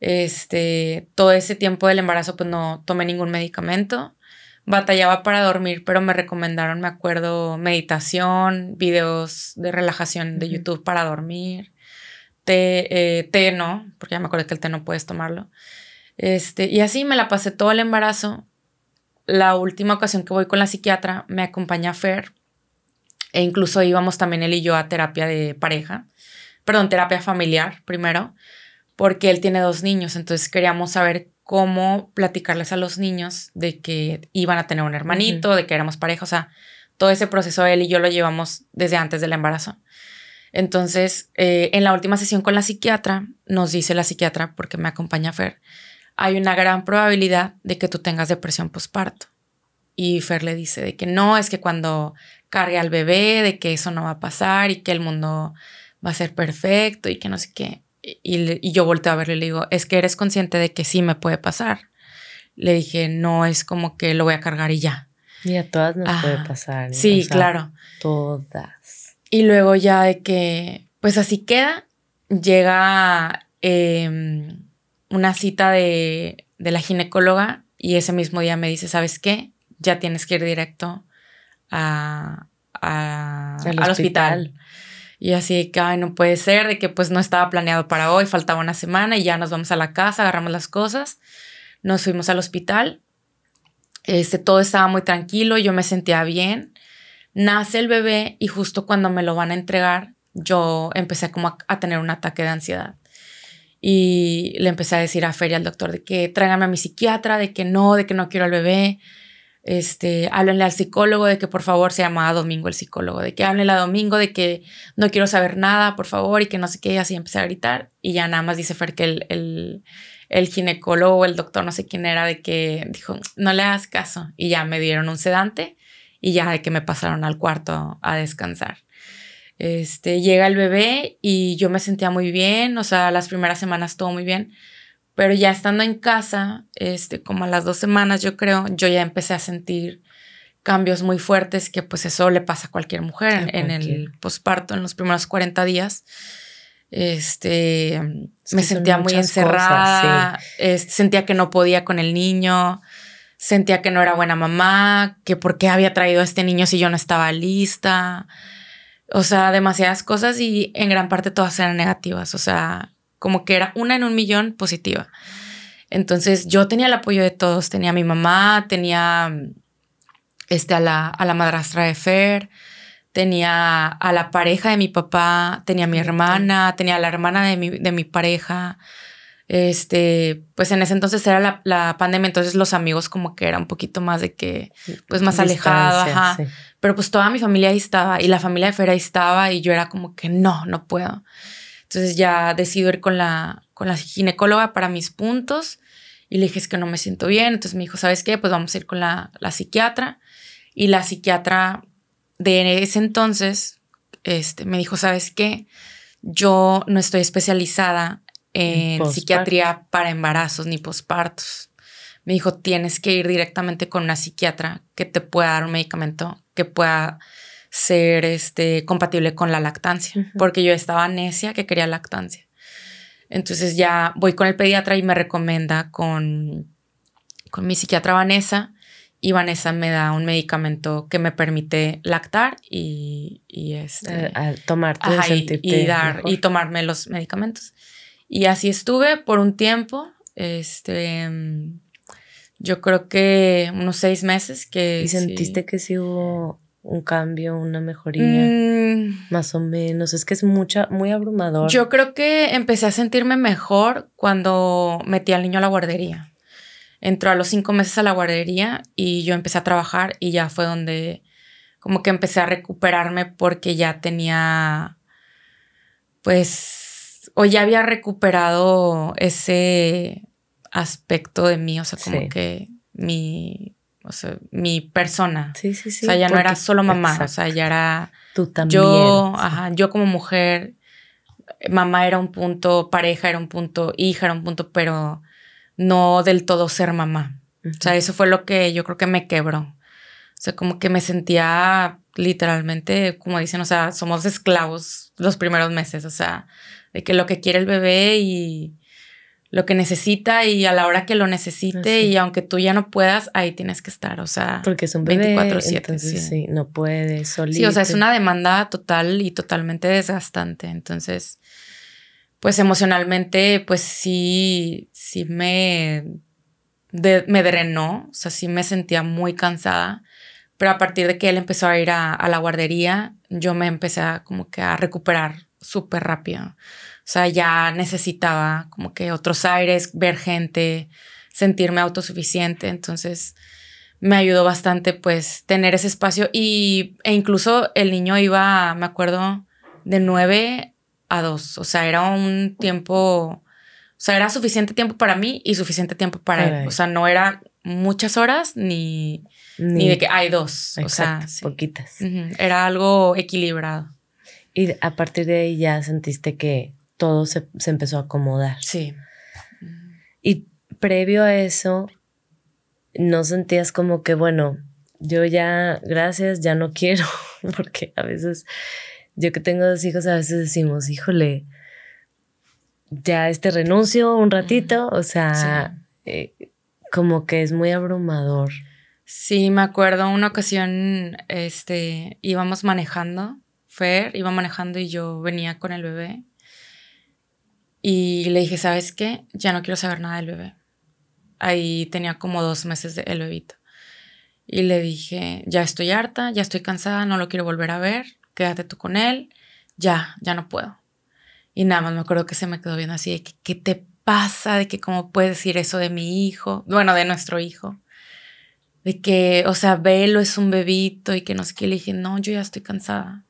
Este, todo ese tiempo del embarazo pues no tomé ningún medicamento. Batallaba para dormir, pero me recomendaron, me acuerdo, meditación, videos de relajación de YouTube para dormir. Té, eh, té no, porque ya me acuerdo que el té no puedes tomarlo. Este, y así me la pasé todo el embarazo. La última ocasión que voy con la psiquiatra me acompaña Fer, e incluso íbamos también él y yo a terapia de pareja, perdón, terapia familiar primero, porque él tiene dos niños, entonces queríamos saber cómo platicarles a los niños de que iban a tener un hermanito, de que éramos pareja, o sea, todo ese proceso él y yo lo llevamos desde antes del embarazo. Entonces, eh, en la última sesión con la psiquiatra, nos dice la psiquiatra, porque me acompaña Fer, hay una gran probabilidad de que tú tengas depresión postparto. Y Fer le dice de que no, es que cuando cargue al bebé, de que eso no va a pasar y que el mundo va a ser perfecto y que no sé qué. Y, yo volteo a verle y le digo, es que eres consciente de que sí me puede pasar. Le dije, no es como que lo voy a cargar y ya. Y a todas nos puede pasar. Sí, claro. Todas. Y luego ya de que, pues así queda, llega em, una cita de, de la ginecóloga y ese mismo día me dice, ¿sabes qué? Ya tienes que ir directo al, hospital. Y así que, ay, no puede ser, de que pues no estaba planeado para hoy, faltaba una semana y ya nos vamos a la casa, agarramos las cosas, nos fuimos al hospital, este, todo estaba muy tranquilo, yo me sentía bien, nace el bebé y justo cuando me lo van a entregar, yo empecé como a, a tener un ataque de ansiedad. Y le empecé a decir a Feria al doctor de que tráigame a mi psiquiatra, de que no, de que no quiero al bebé este, háblenle al psicólogo de que por favor se llama Domingo el psicólogo, de que háblenle a Domingo de que no quiero saber nada, por favor, y que no sé qué, y así empecé a gritar. Y ya nada más dice Fer que el, el, ginecólogo el doctor, no sé quién era, de que dijo, no le hagas caso. Y ya me dieron un sedante y ya de que me pasaron al cuarto a descansar. Este, llega el bebé y yo me sentía muy bien, o sea, las primeras semanas todo muy bien pero ya estando en casa, este, como a las dos semanas, yo creo, yo ya empecé a sentir cambios muy fuertes que pues eso le pasa a cualquier mujer en, el posparto, en los primeros 40 días. Este, me sentía muy encerrada, este, sentía que no podía con el niño, sentía que no era buena mamá, que por qué había traído a este niño si yo no estaba lista. O sea, demasiadas cosas y en gran parte todas eran negativas. O sea, como que era una en un millón positiva. Entonces yo tenía el apoyo de todos, tenía a mi mamá, tenía este, a, la, a la madrastra de Fer, tenía a la pareja de mi papá, tenía a mi hermana, tenía a la hermana de mi, de mi pareja. Este, pues en ese entonces era la, la, pandemia, entonces los amigos como que era un poquito más de que, pues más alejado, ajá. Pero pues toda mi familia ahí estaba y la familia de Fer ahí estaba y yo era como que no, no puedo. Entonces ya decido ir con la, con la ginecóloga para mis puntos y le dije es que no me siento bien. Entonces me dijo, ¿sabes qué? Pues vamos a ir con la, la psiquiatra. Y la psiquiatra de ese entonces este, me dijo, ¿sabes qué? Yo no estoy especializada en psiquiatría para embarazos ni pospartos. Me dijo, tienes que ir directamente con una psiquiatra que te pueda dar un medicamento que pueda ser este, compatible con la lactancia, porque yo estaba necia que quería lactancia. Entonces ya voy con el pediatra y me recomienda con, con mi psiquiatra Vanessa y Vanessa me da un medicamento que me permite lactar y, y este, tomarte y, dar y tomarme los medicamentos. Y así estuve por un tiempo, este, yo creo que unos seis meses que... ¿Y sentiste que sí hubo un cambio, una mejoría? Mm. Más o menos, es que es mucha, muy abrumador. Yo creo que empecé a sentirme mejor cuando metí al niño a la guardería entró a los cinco meses a la guardería y yo empecé a trabajar y ya fue donde como que empecé a recuperarme porque ya tenía, pues, o ya había recuperado ese aspecto de mí, o sea, como que mi, o sea, mi persona. Sí, sí, sí. O sea, ya no era solo mamá, o sea, ya era... Tú también. Yo, ajá, yo como mujer, mamá era un punto, pareja era un punto, hija era un punto, pero no del todo ser mamá. O sea, eso fue lo que yo creo que me quebró. O sea, como que me sentía literalmente, como dicen, o sea, somos esclavos los primeros meses, o sea, de que lo que quiere el bebé y lo que necesita y a la hora que lo necesite y aunque tú ya no puedas, ahí tienes que estar, o sea, porque es un bebé, 24/7, sí. sí. no puede solito. Sí, o sea, es una demanda total y totalmente desgastante, entonces pues emocionalmente, pues sí, sí me, me drenó, o sea, sí me sentía muy cansada, pero a partir de que él empezó a ir a, la guardería, yo me empecé a como que a recuperar súper rápido. O sea, ya necesitaba como que otros aires, ver gente, sentirme autosuficiente, entonces me ayudó bastante pues tener ese espacio y, e incluso el niño iba, me acuerdo, de nueve a dos. O sea, era un tiempo, o sea, era suficiente tiempo para mí y suficiente tiempo para él. O sea, no era muchas horas ni, ni, de que hay dos. o sea, poquitas. Era algo equilibrado. Y a partir de ahí ya sentiste que todo se, se empezó a acomodar. Sí. Y previo a eso, no sentías como que, bueno, yo ya, gracias, ya no quiero, porque a veces yo que tengo dos hijos, a veces decimos, híjole, ya este renuncio un ratito, o sea, eh, como que es muy abrumador. Sí, me acuerdo una ocasión, este, íbamos manejando, Fer iba manejando y yo venía con el bebé. Y le dije, ¿sabes qué? Ya no quiero saber nada del bebé. Ahí tenía como dos meses de el bebito. Y le dije, ya estoy harta, ya estoy cansada, no lo quiero volver a ver quédate tú con él, ya, ya no puedo. Y nada más me acuerdo que se me quedó viendo así de que, ¿qué te pasa? De que cómo puedes decir eso de mi hijo, bueno, de nuestro hijo. De que, o sea, Velo es un bebito y que no sé qué. Le dije, no, yo ya estoy cansada.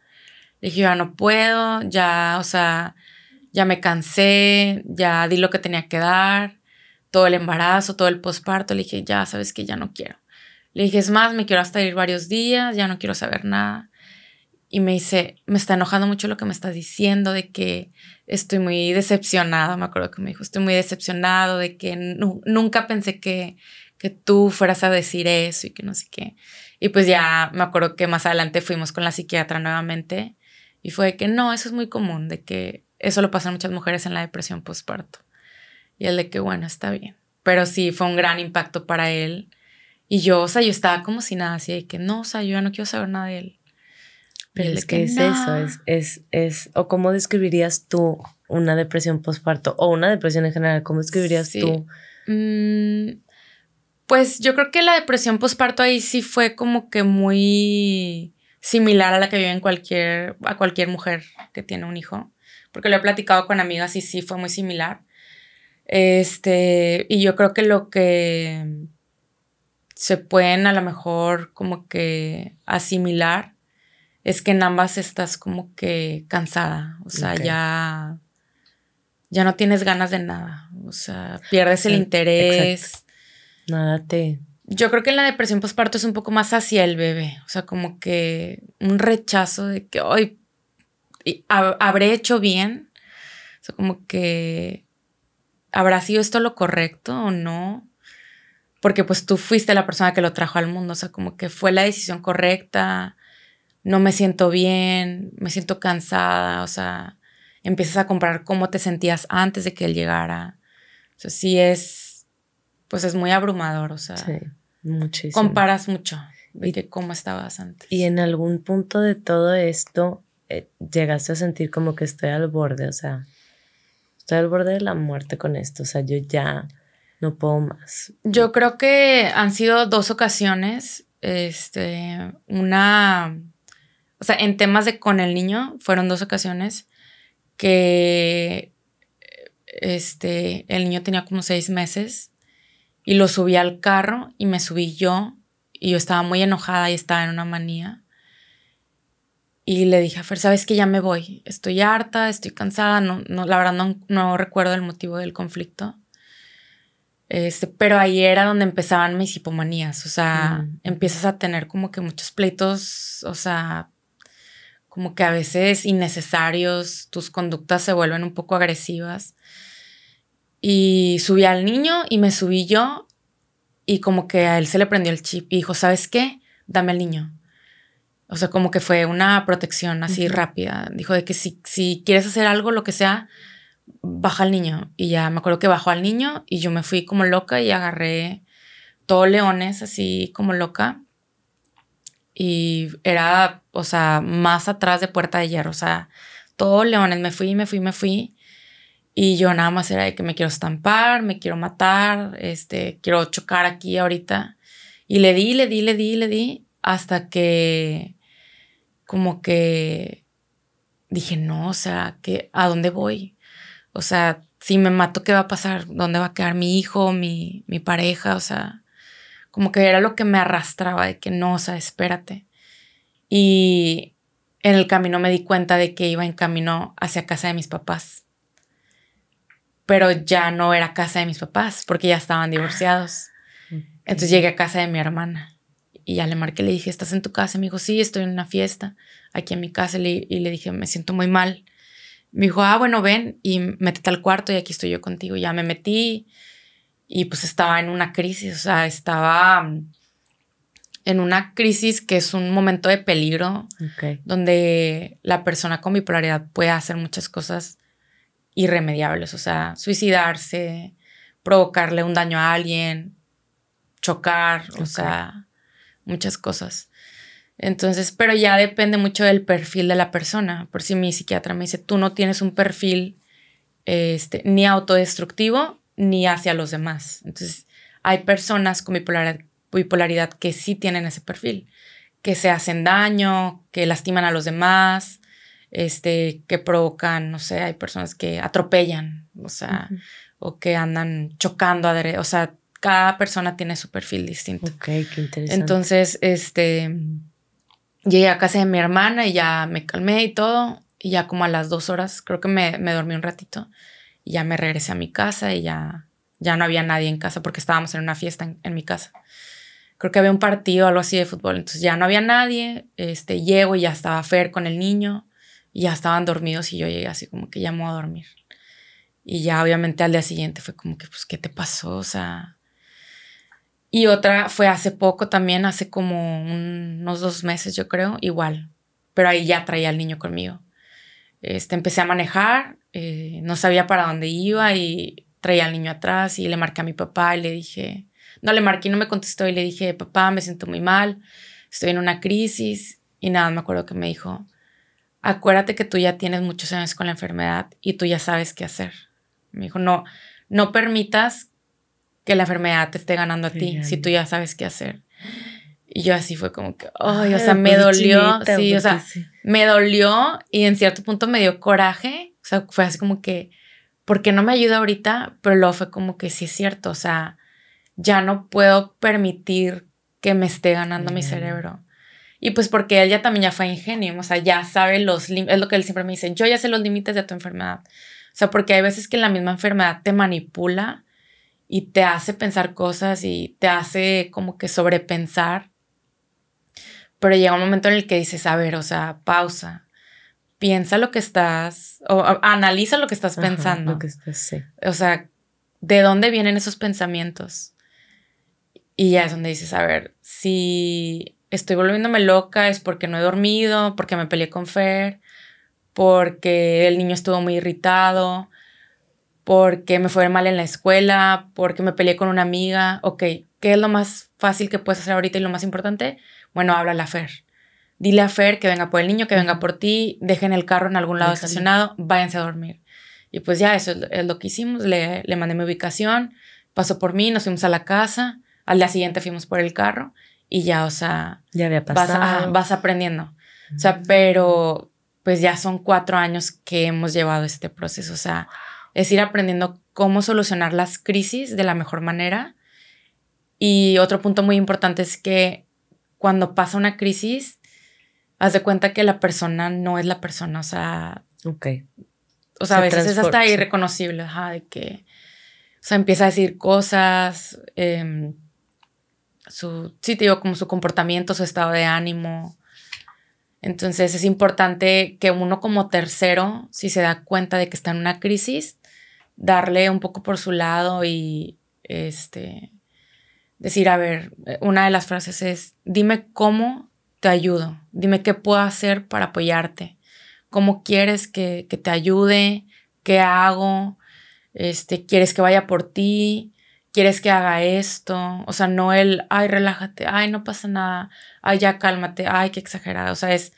Le dije, ya no puedo, ya, o sea, ya me cansé, ya di lo que tenía que dar, todo el embarazo, todo el posparto. Le dije, ya, sabes que ya no quiero. Le dije, es más, me quiero hasta ir varios días, ya no quiero saber nada y me dice, me está enojando mucho lo que me estás diciendo, de que estoy muy decepcionado, me acuerdo que me dijo, estoy muy decepcionado, de que nunca pensé que, que tú fueras a decir eso y que no sé qué. Y pues ya me acuerdo que más adelante fuimos con la psiquiatra nuevamente y fue de que no, eso es muy común, de que eso lo pasan muchas mujeres en la depresión postparto. Y el de que bueno, está bien. Pero sí, fue un gran impacto para él. Y yo, o sea, yo estaba como si nada, así de que no, o sea, yo ya no quiero saber nada de él. Pero es que, es eso, es, es, es, o cómo describirías tú una depresión postparto o una depresión en general, ¿cómo describirías tú? Mm, pues yo creo que la depresión postparto ahí sí fue como que muy similar a la que vive en cualquier, a cualquier mujer que tiene un hijo, porque lo he platicado con amigas y sí fue muy similar. Este, y yo creo que lo que se pueden a lo mejor como que asimilar es que en ambas estás como que cansada, o sea, ya, ya no tienes ganas de nada, o sea, pierdes el interés. Nada te... Yo creo que en la depresión postparto es un poco más hacia el bebé, o sea, como que un rechazo de que hoy habré hecho bien, o sea, como que ¿habrá sido esto lo correcto o no? Porque pues tú fuiste la persona que lo trajo al mundo, o sea, como que fue la decisión correcta, no me siento bien, me siento cansada, o sea, empiezas a comparar cómo te sentías antes de que él llegara. O sea, sí es, pues es muy abrumador, o sea, sí, muchísimo. comparas mucho de cómo estabas antes. Y en algún punto de todo esto, eh, llegaste a sentir como que estoy al borde, o sea, estoy al borde de la muerte con esto, o sea, yo ya no puedo más. Yo creo que han sido dos ocasiones, este, una, o sea, en temas de con el niño, fueron dos ocasiones que, este, el niño tenía como seis meses y lo subí al carro y me subí yo y yo estaba muy enojada y estaba en una manía. Y le dije a Fer, sabes que ya me voy, estoy harta, estoy cansada, no, no, la verdad no, no recuerdo el motivo del conflicto. Este, pero ahí era donde empezaban mis hipomanías, o sea, mm. empiezas a tener como que muchos pleitos, o sea, como que a veces innecesarios, tus conductas se vuelven un poco agresivas. Y subí al niño y me subí yo y como que a él se le prendió el chip y dijo, ¿sabes qué? Dame al niño. O sea, como que fue una protección así rápida. Dijo de que si, si quieres hacer algo, lo que sea, baja al niño. Y ya me acuerdo que bajó al niño y yo me fui como loca y agarré todo leones así como loca. Y era, o sea, más atrás de Puerta de Hierro. O sea, todo leones. Me fui, me fui, me fui. Y yo nada más era de que me quiero estampar, me quiero matar, este, quiero chocar aquí ahorita. Y le di, le di, le di, le di hasta que como que dije, no, o sea, que, ¿a dónde voy? O sea, si me mato, ¿qué va a pasar? ¿Dónde va a quedar mi hijo, mi, mi pareja? O sea, como que era lo que me arrastraba de que no, o sea, espérate. Y en el camino me di cuenta de que iba en camino hacia casa de mis papás. Pero ya no era casa de mis papás porque ya estaban divorciados. Entonces llegué a casa de mi hermana. Y ya le marqué, le dije, ¿estás en tu casa? Me dijo, sí, estoy en una fiesta aquí en mi casa. y le dije, me siento muy mal. Me dijo, ah, bueno, ven y métete al cuarto y aquí estoy yo contigo. Ya me metí y pues estaba en una crisis, o sea, estaba mm, en una crisis que es un momento de peligro, donde la persona con bipolaridad puede hacer muchas cosas irremediables, o sea, suicidarse, provocarle un daño a alguien, chocar, o sea, muchas cosas. Entonces, pero ya depende mucho del perfil de la persona. Por si mi psiquiatra me dice, tú no tienes un perfil este, ni autodestructivo ni hacia los demás. Entonces, hay personas con bipolaridad, que sí tienen ese perfil, que se hacen daño, que lastiman a los demás, este, que provocan, no sé, hay personas que atropellan, o sea, o que andan chocando, o sea, cada persona tiene su perfil distinto. Ok, qué interesante. Entonces, este, llegué a casa de mi hermana y ya me calmé y todo. Y ya como a las dos horas, creo que me, me dormí un ratito. Y ya me regresé a mi casa y ya, ya no había nadie en casa porque estábamos en una fiesta en, mi casa. Creo que había un partido o algo así de fútbol. Entonces ya no había nadie. Este, llego y ya estaba Fer con el niño. Y ya estaban dormidos y yo llegué así como que llamó a dormir. Y ya obviamente al día siguiente fue como que, pues, ¿qué te pasó? O sea, y otra fue hace poco también, hace como unos dos meses yo creo, igual. Pero ahí ya traía al niño conmigo. Este, empecé a manejar, eh, no sabía para dónde iba y traía al niño atrás y le marqué a mi papá y le dije, no le marqué, no me contestó y le dije, papá, me siento muy mal, estoy en una crisis y nada, me acuerdo que me dijo, acuérdate que tú ya tienes muchos años con la enfermedad y tú ya sabes qué hacer. Me dijo, no, no permitas que la enfermedad te esté ganando a ti, si tú ya sabes qué hacer. Y yo así fue como que, ay, o sea, me dolió, sí, o sea, me dolió y en cierto punto me dio coraje, o sea, fue así como que, ¿por qué no me ayuda ahorita? Pero luego fue como que sí es cierto, o sea, ya no puedo permitir que me esté ganando mi cerebro. Y pues porque él ya también ya fue ingenio, o sea, ya sabe los límites, es lo que él siempre me dice, yo ya sé los límites de tu enfermedad. O sea, porque hay veces que la misma enfermedad te manipula y te hace pensar cosas y te hace como que sobrepensar. Pero llega un momento en el que dices, a ver, o sea, pausa, piensa lo que estás, o analiza lo que estás pensando. lo que estás, sí. O sea, de dónde vienen esos pensamientos. Y ya es donde dices, a ver, si estoy volviéndome loca es porque no he dormido, porque me peleé con Fer, porque el niño estuvo muy irritado, porque me fue mal en la escuela, porque me peleé con una amiga. Ok, ¿qué es lo más fácil que puedes hacer ahorita y lo más importante? Bueno, habla a Fer. Dile a Fer que venga por el niño, que venga por ti, dejen el carro en algún lado estacionado, váyanse a dormir. Y pues ya, eso es lo que hicimos. Le, le mandé mi ubicación, pasó por mí, nos fuimos a la casa. Al día siguiente fuimos por el carro y ya, o sea. Ya había pasado. Vas, aprendiendo. O sea, pero pues ya son cuatro años que hemos llevado este proceso. O sea, es ir aprendiendo cómo solucionar las crisis de la mejor manera. Y otro punto muy importante es que cuando pasa una crisis, haz de cuenta que la persona no es la persona, o sea... Ok. O sea, a veces es hasta irreconocible, ajá, de que... O sea, empieza a decir cosas, em, su, sí, te digo, como su comportamiento, su estado de ánimo. Entonces es importante que uno como tercero, si se da cuenta de que está en una crisis, darle un poco por su lado y este, decir, a ver, una de las frases es, dime cómo te ayudo, dime qué puedo hacer para apoyarte, cómo quieres que, que te ayude, qué hago, este, quieres que vaya por ti, quieres que haga esto, o sea, no el, ay, relájate, ay, no pasa nada, ay, ya cálmate, ay, qué exagerado, o sea, es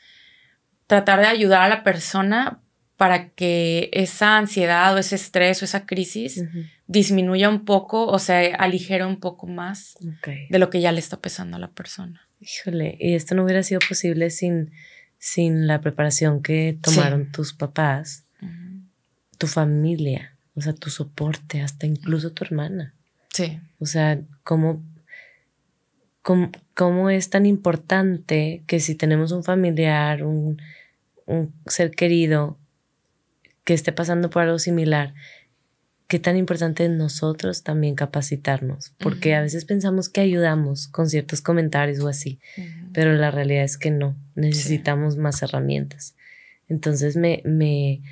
tratar de ayudar a la persona para que esa ansiedad o ese estrés o esa crisis disminuya un poco o sea, aligere un poco más de lo que ya le está pesando a la persona. Híjole, y esto no hubiera sido posible sin, sin la preparación que tomaron tus papás, tu familia, o sea, tu soporte, hasta incluso tu hermana. Sí. O sea, ¿cómo, cómo, es tan importante que si tenemos un familiar, un, un ser querido que esté pasando por algo similar, qué tan importante es nosotros también capacitarnos, porque a veces pensamos que ayudamos con ciertos comentarios o así, pero la realidad es que no, necesitamos más herramientas. Entonces me, me,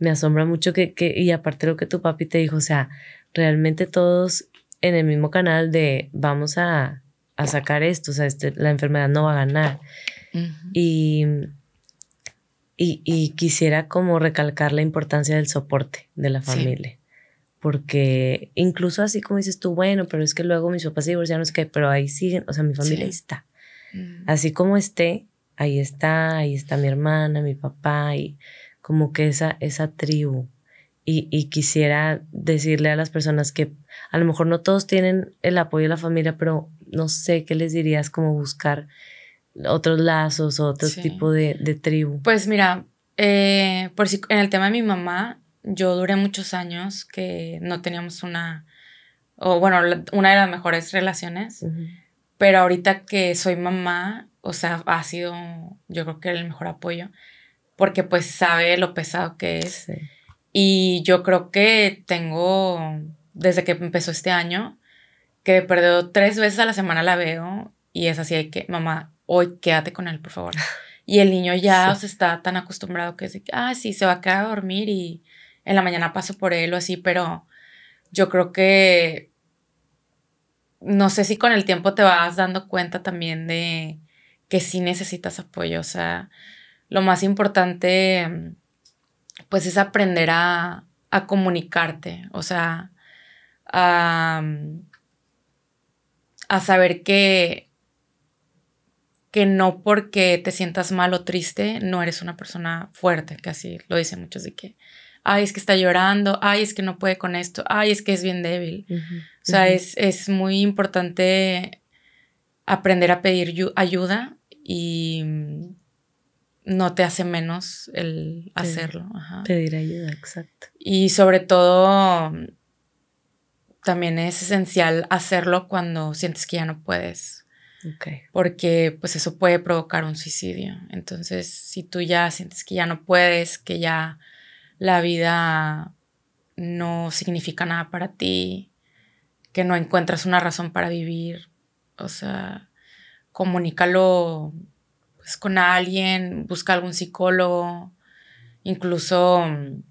me asombra mucho que, que, y aparte lo que tu papi te dijo, o sea, realmente todos en el mismo canal de vamos a, a sacar esto, o sea, este, la enfermedad no va a ganar. y, y, y, quisiera como recalcar la importancia del soporte de la familia. Porque incluso así como dices tú, bueno, pero es que luego mis papás se divorciaron, es que, pero ahí siguen, o sea, mi familia ahí está. Así como esté, ahí está, ahí está mi hermana, mi papá, y como que esa, esa tribu y, quisiera decirle a las personas que a lo mejor no todos tienen el apoyo de la familia, pero no sé qué les dirías como buscar otros lazos otro tipo de, tribu. Pues mira, eh, por si en el tema de mi mamá, yo duré muchos años que no teníamos una, o bueno, una de las mejores relaciones, pero ahorita que soy mamá, o sea, ha sido yo creo que el mejor apoyo, porque pues sabe lo pesado que es. Y yo creo que tengo, desde que empezó este año, que perdido tres veces a la semana la veo y es así de que, mamá, hoy quédate con él, por favor. Y el niño ya se está tan acostumbrado que es que, ah, sí, se va a quedar a dormir y en la mañana paso por él o así, pero yo creo que no sé si con el tiempo te vas dando cuenta también de que sí necesitas apoyo. O sea, lo más importante pues es aprender a, comunicarte, o sea, a, saber que, que no porque te sientas mal o triste, no eres una persona fuerte, que así lo dicen muchos de que, ay, es que está llorando, ay, es que no puede con esto, ay, es que es bien débil. o sea, es, es, muy importante aprender a pedir ayuda y no te hace menos el hacerlo. Pedir ayuda, exacto. Y sobre todo, también es esencial hacerlo cuando sientes que ya no puedes. Porque pues eso puede provocar un suicidio. Entonces, si tú ya sientes que ya no puedes, que ya la vida no significa nada para ti, que no encuentras una razón para vivir, o sea, comunícalo pues, con alguien, busca algún psicólogo. Incluso mm,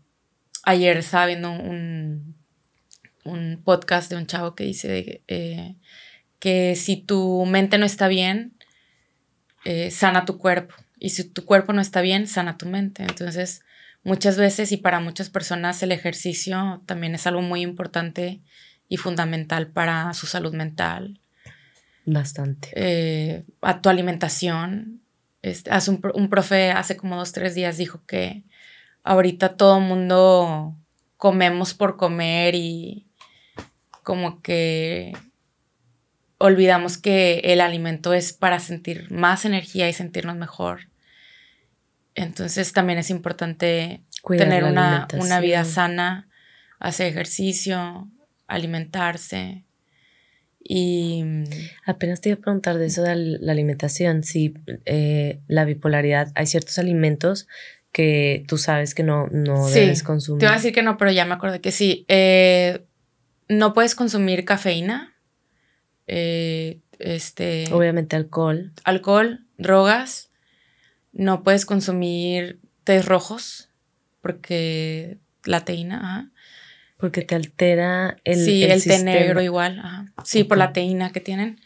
ayer estaba viendo un, un podcast de un chavo que dice eh, que si tu mente no está bien, eh, sana tu cuerpo. Y si tu cuerpo no está bien, sana tu mente. Entonces, muchas veces y para muchas personas el ejercicio también es algo muy importante y fundamental para su salud mental. Bastante. Eh, a tu alimentación. Este, hace un, un, profe hace como dos, tres días dijo que ahorita todo el mundo comemos por comer y como que olvidamos que el alimento es para sentir más energía y sentirnos mejor. Entonces también es importante tener una, una, vida sana, hacer ejercicio, alimentarse. Y apenas te iba a preguntar de eso de la alimentación, si eh, la bipolaridad, hay ciertos alimentos que tú sabes que no, no debes consumir. Te iba a decir que no, pero ya me acordé que sí. Eh, no puedes consumir cafeína. Eh, este, Obviamente alcohol. Alcohol, drogas. No puedes consumir tés rojos porque la teína, ajá. Porque te altera el Sí, el, té negro igual, ajá. Sí, por la teína que tienen.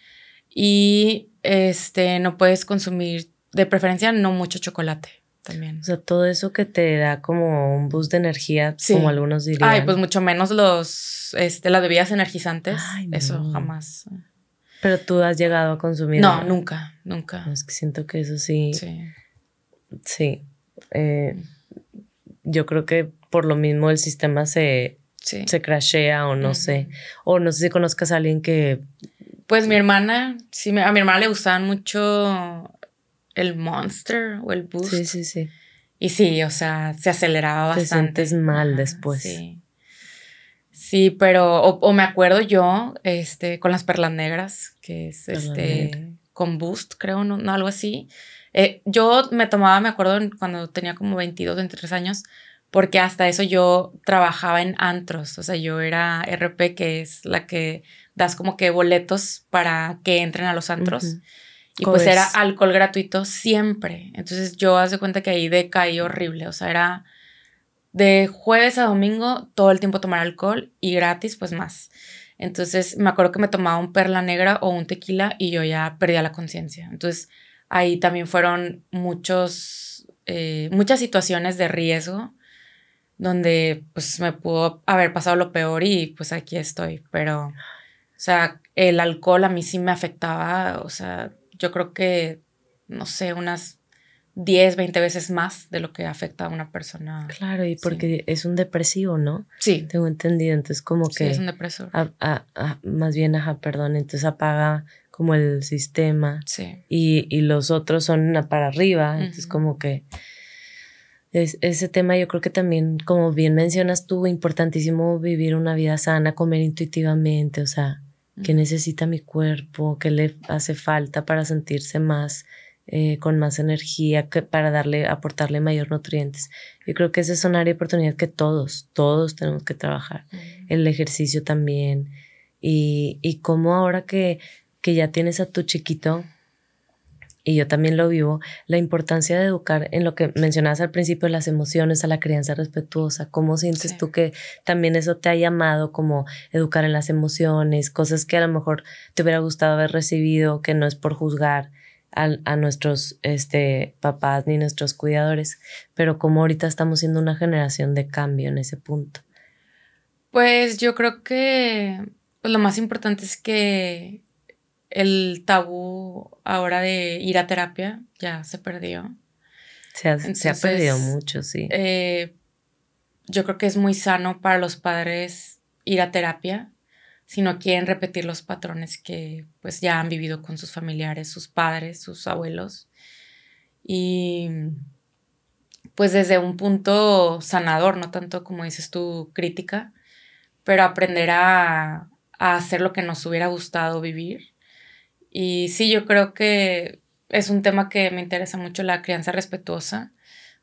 Y este, no puedes consumir, de preferencia, no mucho chocolate también. O sea, todo eso que te da como un boost de energía, como algunos dirían. Ay, pues mucho menos los, este, las bebidas energizantes. Eso jamás. Pero tú has llegado a consumir. No, nunca, nunca. es que siento que eso sí. Sí. Sí. Eh, yo creo que por lo mismo el sistema se, se crashea o no sé. O no sé si conozcas a alguien que... Pues mi hermana, sí, a mi hermana le gustaban mucho el Monster o el Boost. Sí, sí, sí. Y sí, o sea, se aceleraba bastante. Te sientes mal después. Sí. Sí, pero, o, me acuerdo yo, este, con las perlas negras, que es este, con Boost, creo, no, no algo así. Eh, yo me tomaba, me acuerdo cuando tenía como 22, 23 años, porque hasta eso yo trabajaba en antros, o sea, yo era RP, que es la que das como que boletos para que entren a los antros. Y pues era alcohol gratuito siempre. Entonces yo hace cuenta que ahí decaí horrible, o sea, era de jueves a domingo todo el tiempo tomar alcohol y gratis pues más. Entonces me acuerdo que me tomaba un perla negra o un tequila y yo ya perdía la conciencia. Entonces ahí también fueron muchos, eh, muchas situaciones de riesgo donde pues me pudo haber pasado lo peor y pues aquí estoy, pero, o sea, el alcohol a mí sí me afectaba, o sea, yo creo que, no sé, unas 10, 20 veces más de lo que afecta a una persona. Claro, y porque es un depresivo, ¿no? Sí. Tengo entendido, entonces como que... Sí, es un depresor. más bien, ajá, perdón, entonces apaga como el sistema. Sí. Y, los otros son para arriba, entonces como que es, ese tema yo creo que también, como bien mencionas tú, importantísimo vivir una vida sana, comer intuitivamente, o sea, qué necesita mi cuerpo, qué le hace falta para sentirse más, eh, con más energía, que para darle, aportarle mayor nutrientes. Yo creo que ese es un área de oportunidad que todos, todos tenemos que trabajar. El ejercicio también. Y, y como ahora que que ya tienes a tu chiquito, y yo también lo vivo, la importancia de educar en lo que mencionabas al principio, las emociones, a la crianza respetuosa. ¿Cómo sientes tú que también eso te ha llamado como educar en las emociones, cosas que a lo mejor te hubiera gustado haber recibido, que no es por juzgar a, a nuestros este, papás ni nuestros cuidadores, pero como ahorita estamos siendo una generación de cambio en ese punto? Pues yo creo que pues, lo más importante es que el tabú ahora de ir a terapia ya se perdió. Se ha, perdido mucho, sí. Eh, yo creo que es muy sano para los padres ir a terapia si no quieren repetir los patrones que pues ya han vivido con sus familiares, sus padres, sus abuelos. Y pues desde un punto sanador, no tanto como dices tú, crítica, pero aprender a, a hacer lo que nos hubiera gustado vivir y sí, yo creo que es un tema que me interesa mucho, la crianza respetuosa.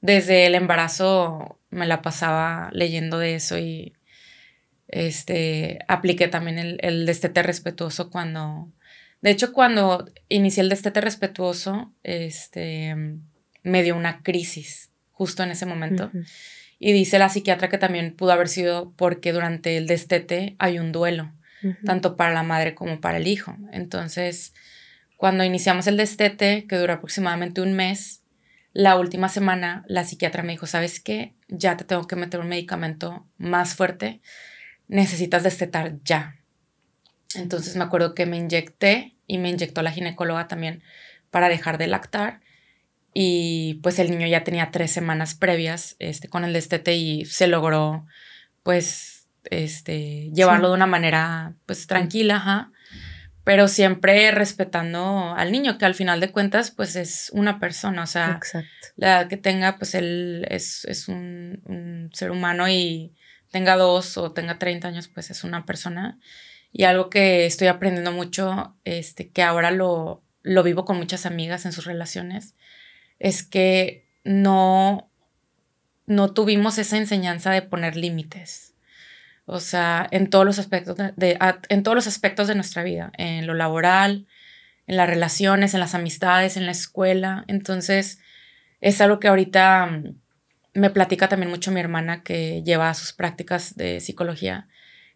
Desde el embarazo me la pasaba leyendo de eso y este, apliqué también el, el destete respetuoso cuando, de hecho, cuando inicié el destete respetuoso, este, me dio una crisis justo en ese momento. Y dice la psiquiatra que también pudo haber sido porque durante el destete hay un duelo, tanto para la madre como para el hijo. Entonces, cuando iniciamos el destete, que dura aproximadamente un mes, la última semana la psiquiatra me dijo, ¿sabes qué? Ya te tengo que meter un medicamento más fuerte, necesitas destetar ya. Entonces me acuerdo que me inyecté y me inyectó la ginecóloga también para dejar de lactar y pues el niño ya tenía tres semanas previas este, con el destete y se logró pues este, llevarlo de una manera pues tranquila, pero siempre respetando al niño, que al final de cuentas pues es una persona, o sea, la edad que tenga pues él es, es un, un, ser humano y tenga dos o tenga 30 años pues es una persona. Y algo que estoy aprendiendo mucho, este, que ahora lo, lo vivo con muchas amigas en sus relaciones, es que no, no tuvimos esa enseñanza de poner límites. O sea, en todos los aspectos de, en todos los aspectos de nuestra vida, en lo laboral, en las relaciones, en las amistades, en la escuela. Entonces, es algo que ahorita mm, me platica también mucho mi hermana que lleva sus prácticas de psicología,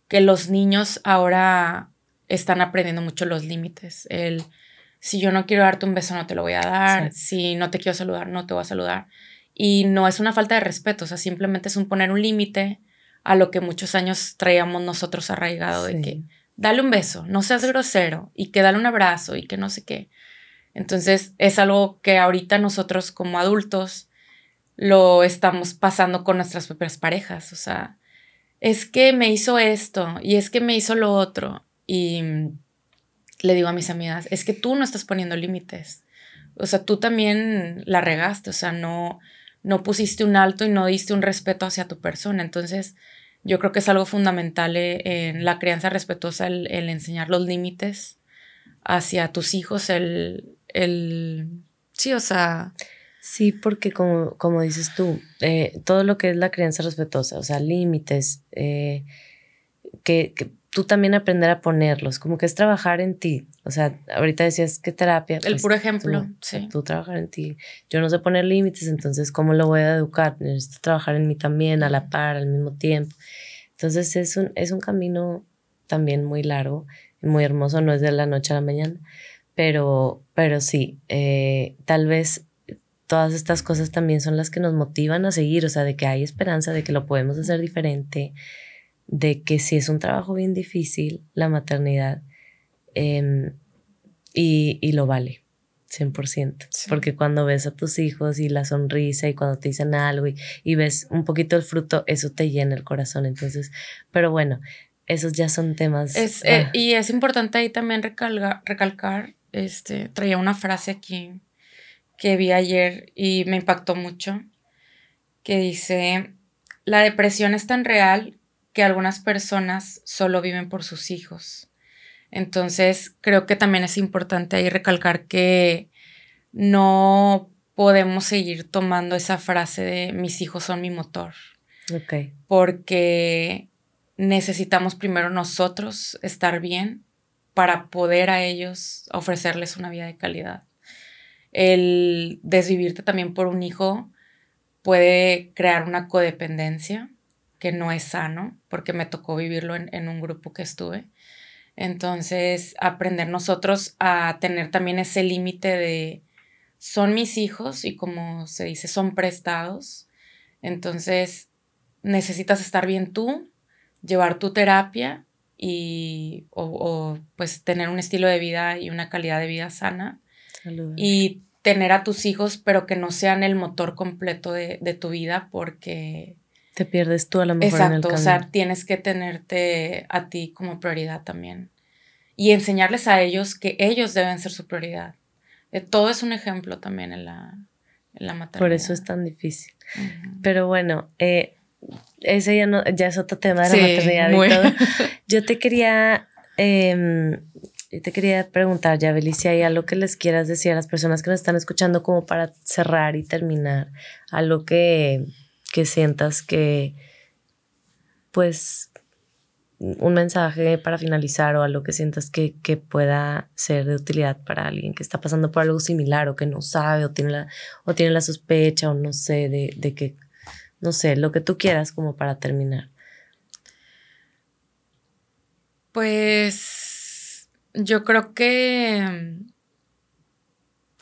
que los niños ahora están aprendiendo mucho los límites. El si yo no quiero darte un beso, no te lo voy a dar. Si no te quiero saludar, no te voy a saludar. Y no es una falta de respeto, o sea, simplemente es un poner un límite a lo que muchos años traíamos nosotros arraigado de que dale un beso, no seas grosero y que dale un abrazo y que no sé qué. Entonces es algo que ahorita nosotros como adultos lo estamos pasando con nuestras propias parejas, o sea, es que me hizo esto y es que me hizo lo otro y le digo a mis amigas, es que tú no estás poniendo límites. O sea, tú también la regaste, o sea, no, no pusiste un alto y no diste un respeto hacia tu persona. Entonces, yo creo que es algo fundamental eh, en la crianza respetuosa el, enseñar los límites hacia tus hijos, el, el, sí, o sea... Sí, porque como, como dices tú, eh, todo lo que es la crianza respetuosa, o sea, límites, eh, que tú también aprender a ponerlos, como que es trabajar en ti. O sea, ahorita decías que terapia. El pues, puro ejemplo, sí. Tú trabajar en ti. Yo no sé poner límites, entonces, ¿cómo lo voy a educar? Necesito trabajar en mí también, a la par, al mismo tiempo. Entonces, es un, es un camino también muy largo muy hermoso, no es de la noche a la mañana, pero, pero sí, eh, tal vez todas estas cosas también son las que nos motivan a seguir, o sea, de que hay esperanza, de que lo podemos hacer diferente, de que si es un trabajo bien difícil, la maternidad, em, y, lo vale, 100%. Porque cuando ves a tus hijos y la sonrisa y cuando te dicen algo y, ves un poquito el fruto, eso te llena el corazón. Entonces, pero bueno, esos ya son temas. Es, eh, ah. y es importante ahí también recalcar, este, traía una frase aquí que vi ayer y me impactó mucho, que dice, la depresión es tan real que algunas personas solo viven por sus hijos. Entonces, creo que también es importante ahí recalcar que no podemos seguir tomando esa frase de mis hijos son mi motor. Okay. Porque necesitamos primero nosotros estar bien para poder a ellos ofrecerles una vida de calidad. El desvivirte también por un hijo puede crear una codependencia que no es sano, porque me tocó vivirlo en, un grupo que estuve. Entonces, aprender nosotros a tener también ese límite de son mis hijos y como se dice, son prestados. Entonces, necesitas estar bien tú, llevar tu terapia y o, pues tener un estilo de vida y una calidad de vida sana. Y tener a tus hijos, pero que no sean el motor completo de, de tu vida porque te pierdes tú a lo mejor. Exacto, en el o sea, tienes que tenerte a ti como prioridad también. Y enseñarles a ellos que ellos deben ser su prioridad. Eh, todo es un ejemplo también en la, en la maternidad. Por eso es tan difícil. Pero bueno, eh, ese ya, no, ya es otro tema de la maternidad y todo. Yo te quería, eh, te quería preguntar, ya, si hay algo que les quieras decir a las personas que nos están escuchando como para cerrar y terminar, algo que que sientas que, pues, un mensaje para finalizar o algo que sientas que, pueda ser de utilidad para alguien que está pasando por algo similar o que no sabe o tiene la, o tiene la sospecha o no sé de, de, que, no sé, lo que tú quieras como para terminar. Pues yo creo que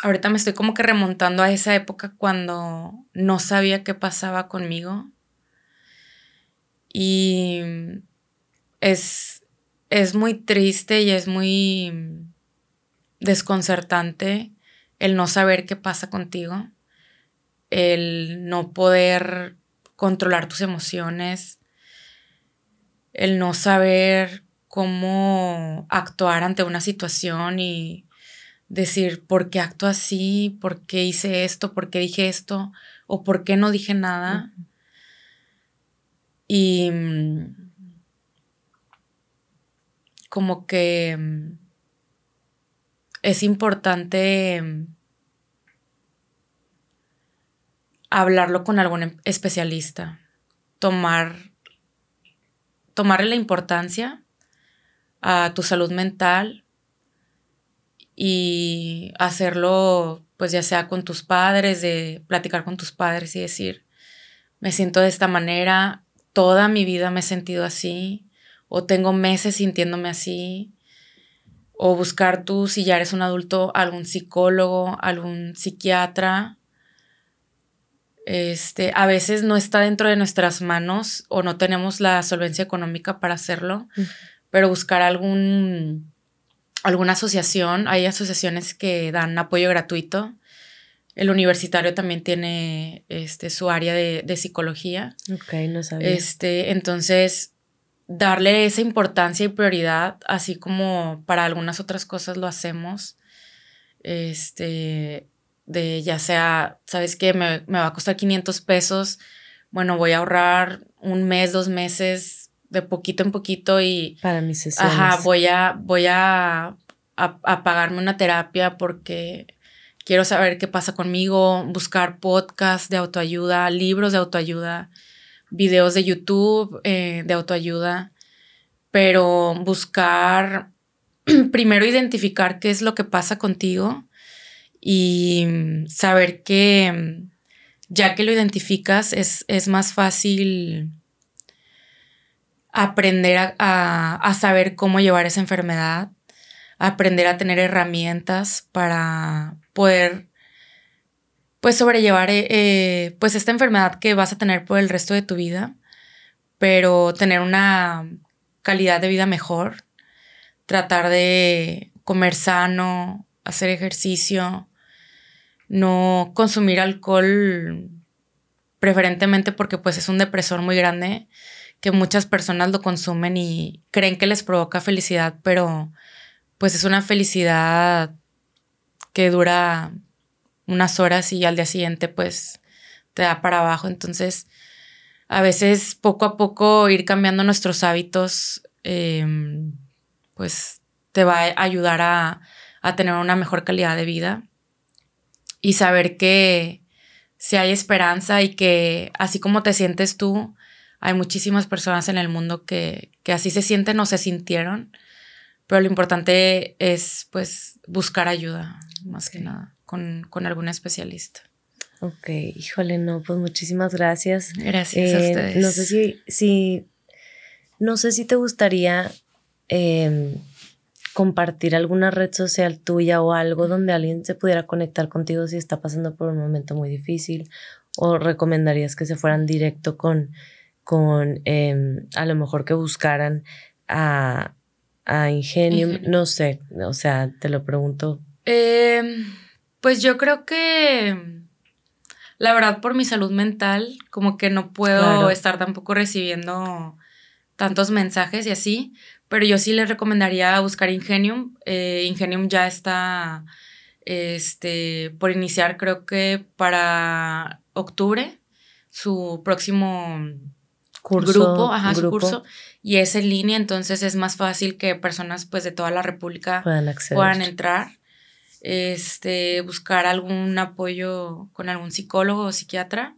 ahorita me estoy como que remontando a esa época cuando no sabía qué pasaba conmigo. Y es, es muy triste y es muy desconcertante el no saber qué pasa contigo, el no poder controlar tus emociones, el no saber cómo actuar ante una situación y decir por qué acto así, por qué hice esto, por qué dije esto o por qué no dije nada. Y mm, como que mm, es importante mm, hablarlo con algún em, especialista, tomar, tomarle la importancia a tu salud mental y hacerlo pues ya sea con tus padres, de platicar con tus padres y decir, me siento de esta manera, toda mi vida me he sentido así, o tengo meses sintiéndome así, o buscar tú, si ya eres un adulto, algún psicólogo, algún psiquiatra. Este, a veces no está dentro de nuestras manos o no tenemos la solvencia económica para hacerlo, pero buscar algún, alguna asociación, hay asociaciones que dan apoyo gratuito. El universitario también tiene este, su área de, de psicología. Ok, no sabía. Este, entonces, darle esa importancia y prioridad, así como para algunas otras cosas lo hacemos, este, de ya sea, ¿sabes qué? Me, va a costar 500 pesos, bueno, voy a ahorrar un mes, dos meses, de poquito en poquito y... Para mis sesiones. Ajá, voy a, voy a, a pagarme una terapia porque quiero saber qué pasa conmigo, buscar podcasts de autoayuda, libros de autoayuda, videos de YouTube eh, de autoayuda, pero buscar, primero identificar qué es lo que pasa contigo y saber que ya que lo identificas es, es más fácil aprender a, saber cómo llevar esa enfermedad, aprender a tener herramientas para poder pues sobrellevar eh, eh, pues esta enfermedad que vas a tener por el resto de tu vida, pero tener una calidad de vida mejor, tratar de comer sano, hacer ejercicio, no consumir alcohol preferentemente porque pues es un depresor muy grande que muchas personas lo consumen y creen que les provoca felicidad, pero pues es una felicidad que dura unas horas y al día siguiente pues te da para abajo. Entonces, a veces poco a poco ir cambiando nuestros hábitos, em, pues te va a ayudar a, a tener una mejor calidad de vida y saber que si hay esperanza y que así como te sientes tú, hay muchísimas personas en el mundo que, que así se sienten o se sintieron, pero lo importante es pues buscar ayuda, más que nada con, con algún especialista. Ok, híjole, no, pues muchísimas gracias. Gracias a eh, ustedes. No sé si, si, no sé si te gustaría em, compartir alguna red social tuya o algo donde alguien se pudiera conectar contigo si está pasando por un momento muy difícil o recomendarías que se fueran directo con, con em, a lo mejor que buscaran a, a Ingenium, no sé, o sea, te lo pregunto. Eh, pues yo creo que la verdad por mi salud mental, como que no puedo estar tampoco recibiendo tantos mensajes y así, pero yo sí les recomendaría buscar Ingenium. Eh, Ingenium ya está este, por iniciar, creo que para octubre, su próximo curso, grupo, ajá, su curso, y es en línea, entonces es más fácil que personas pues de toda la República puedan entrar este, buscar algún apoyo con algún psicólogo o psiquiatra.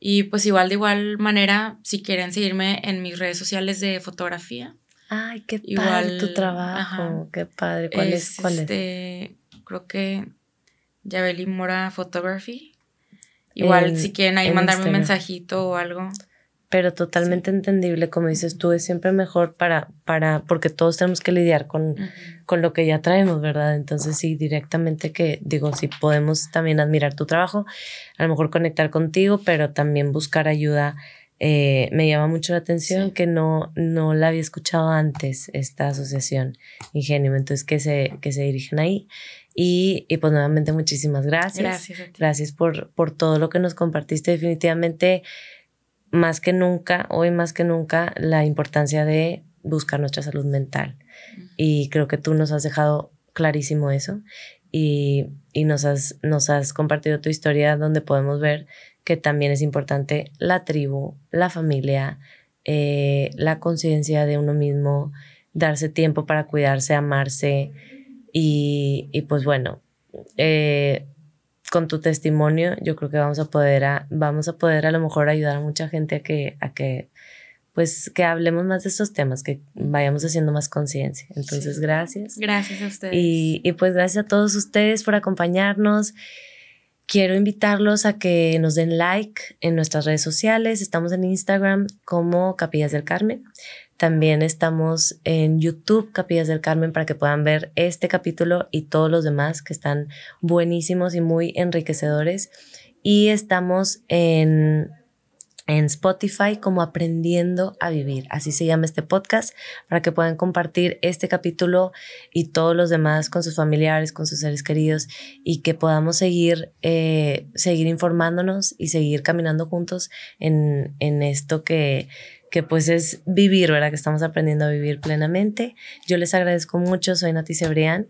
Y pues igual de igual manera, si quieren seguirme en mis redes sociales de fotografía. Ay, qué padre tu trabajo, qué padre. ¿Cuál es? ¿Cuál este, Creo que Yabeli Mora Photography. Igual si quieren ahí mandarme un mensajito o algo. Pero totalmente entendible, como dices tú, es siempre mejor para, para, porque todos tenemos que lidiar con, con lo que ya traemos, ¿verdad? Entonces sí, directamente que digo, si podemos también admirar tu trabajo, a lo mejor conectar contigo, pero también buscar ayuda. Eh, me llama mucho la atención que no, no la había escuchado antes, esta asociación Ingenio, entonces que se, que se dirigen ahí. Y, y, pues nuevamente muchísimas gracias. Gracias. A ti. Gracias por, por todo lo que nos compartiste. Definitivamente, más que nunca, hoy más que nunca, la importancia de buscar nuestra salud mental. Y creo que tú nos has dejado clarísimo eso. Y, y nos, has, nos has compartido tu historia donde podemos ver que también es importante la tribu, la familia, eh, la conciencia de uno mismo, darse tiempo para cuidarse, amarse y, y pues bueno, eh, con tu testimonio yo creo que vamos a poder a, vamos a poder a lo mejor ayudar a mucha gente a que, a que pues que hablemos más de estos temas, que vayamos haciendo más conciencia. Entonces, gracias. Gracias a ustedes. Y, y pues gracias a todos ustedes por acompañarnos. Quiero invitarlos a que nos den like en nuestras redes sociales. Estamos en Instagram como Capillas del Carmen. También estamos en YouTube, Capillas del Carmen, para que puedan ver este capítulo y todos los demás que están buenísimos y muy enriquecedores. Y estamos en en Spotify como Aprendiendo a Vivir. Así se llama este podcast para que puedan compartir este capítulo y todos los demás con sus familiares, con sus seres queridos y que podamos seguir, eh, seguir informándonos y seguir caminando juntos en, en esto que, que pues es vivir, ¿verdad? Que estamos aprendiendo a vivir plenamente. Yo les agradezco mucho, soy Nati Cebrián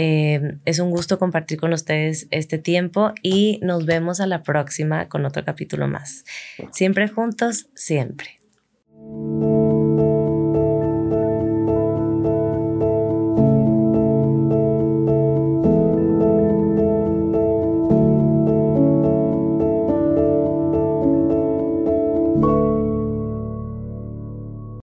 eh, es un gusto compartir con ustedes este tiempo y nos vemos a la próxima con otro capítulo más. Siempre juntos, siempre.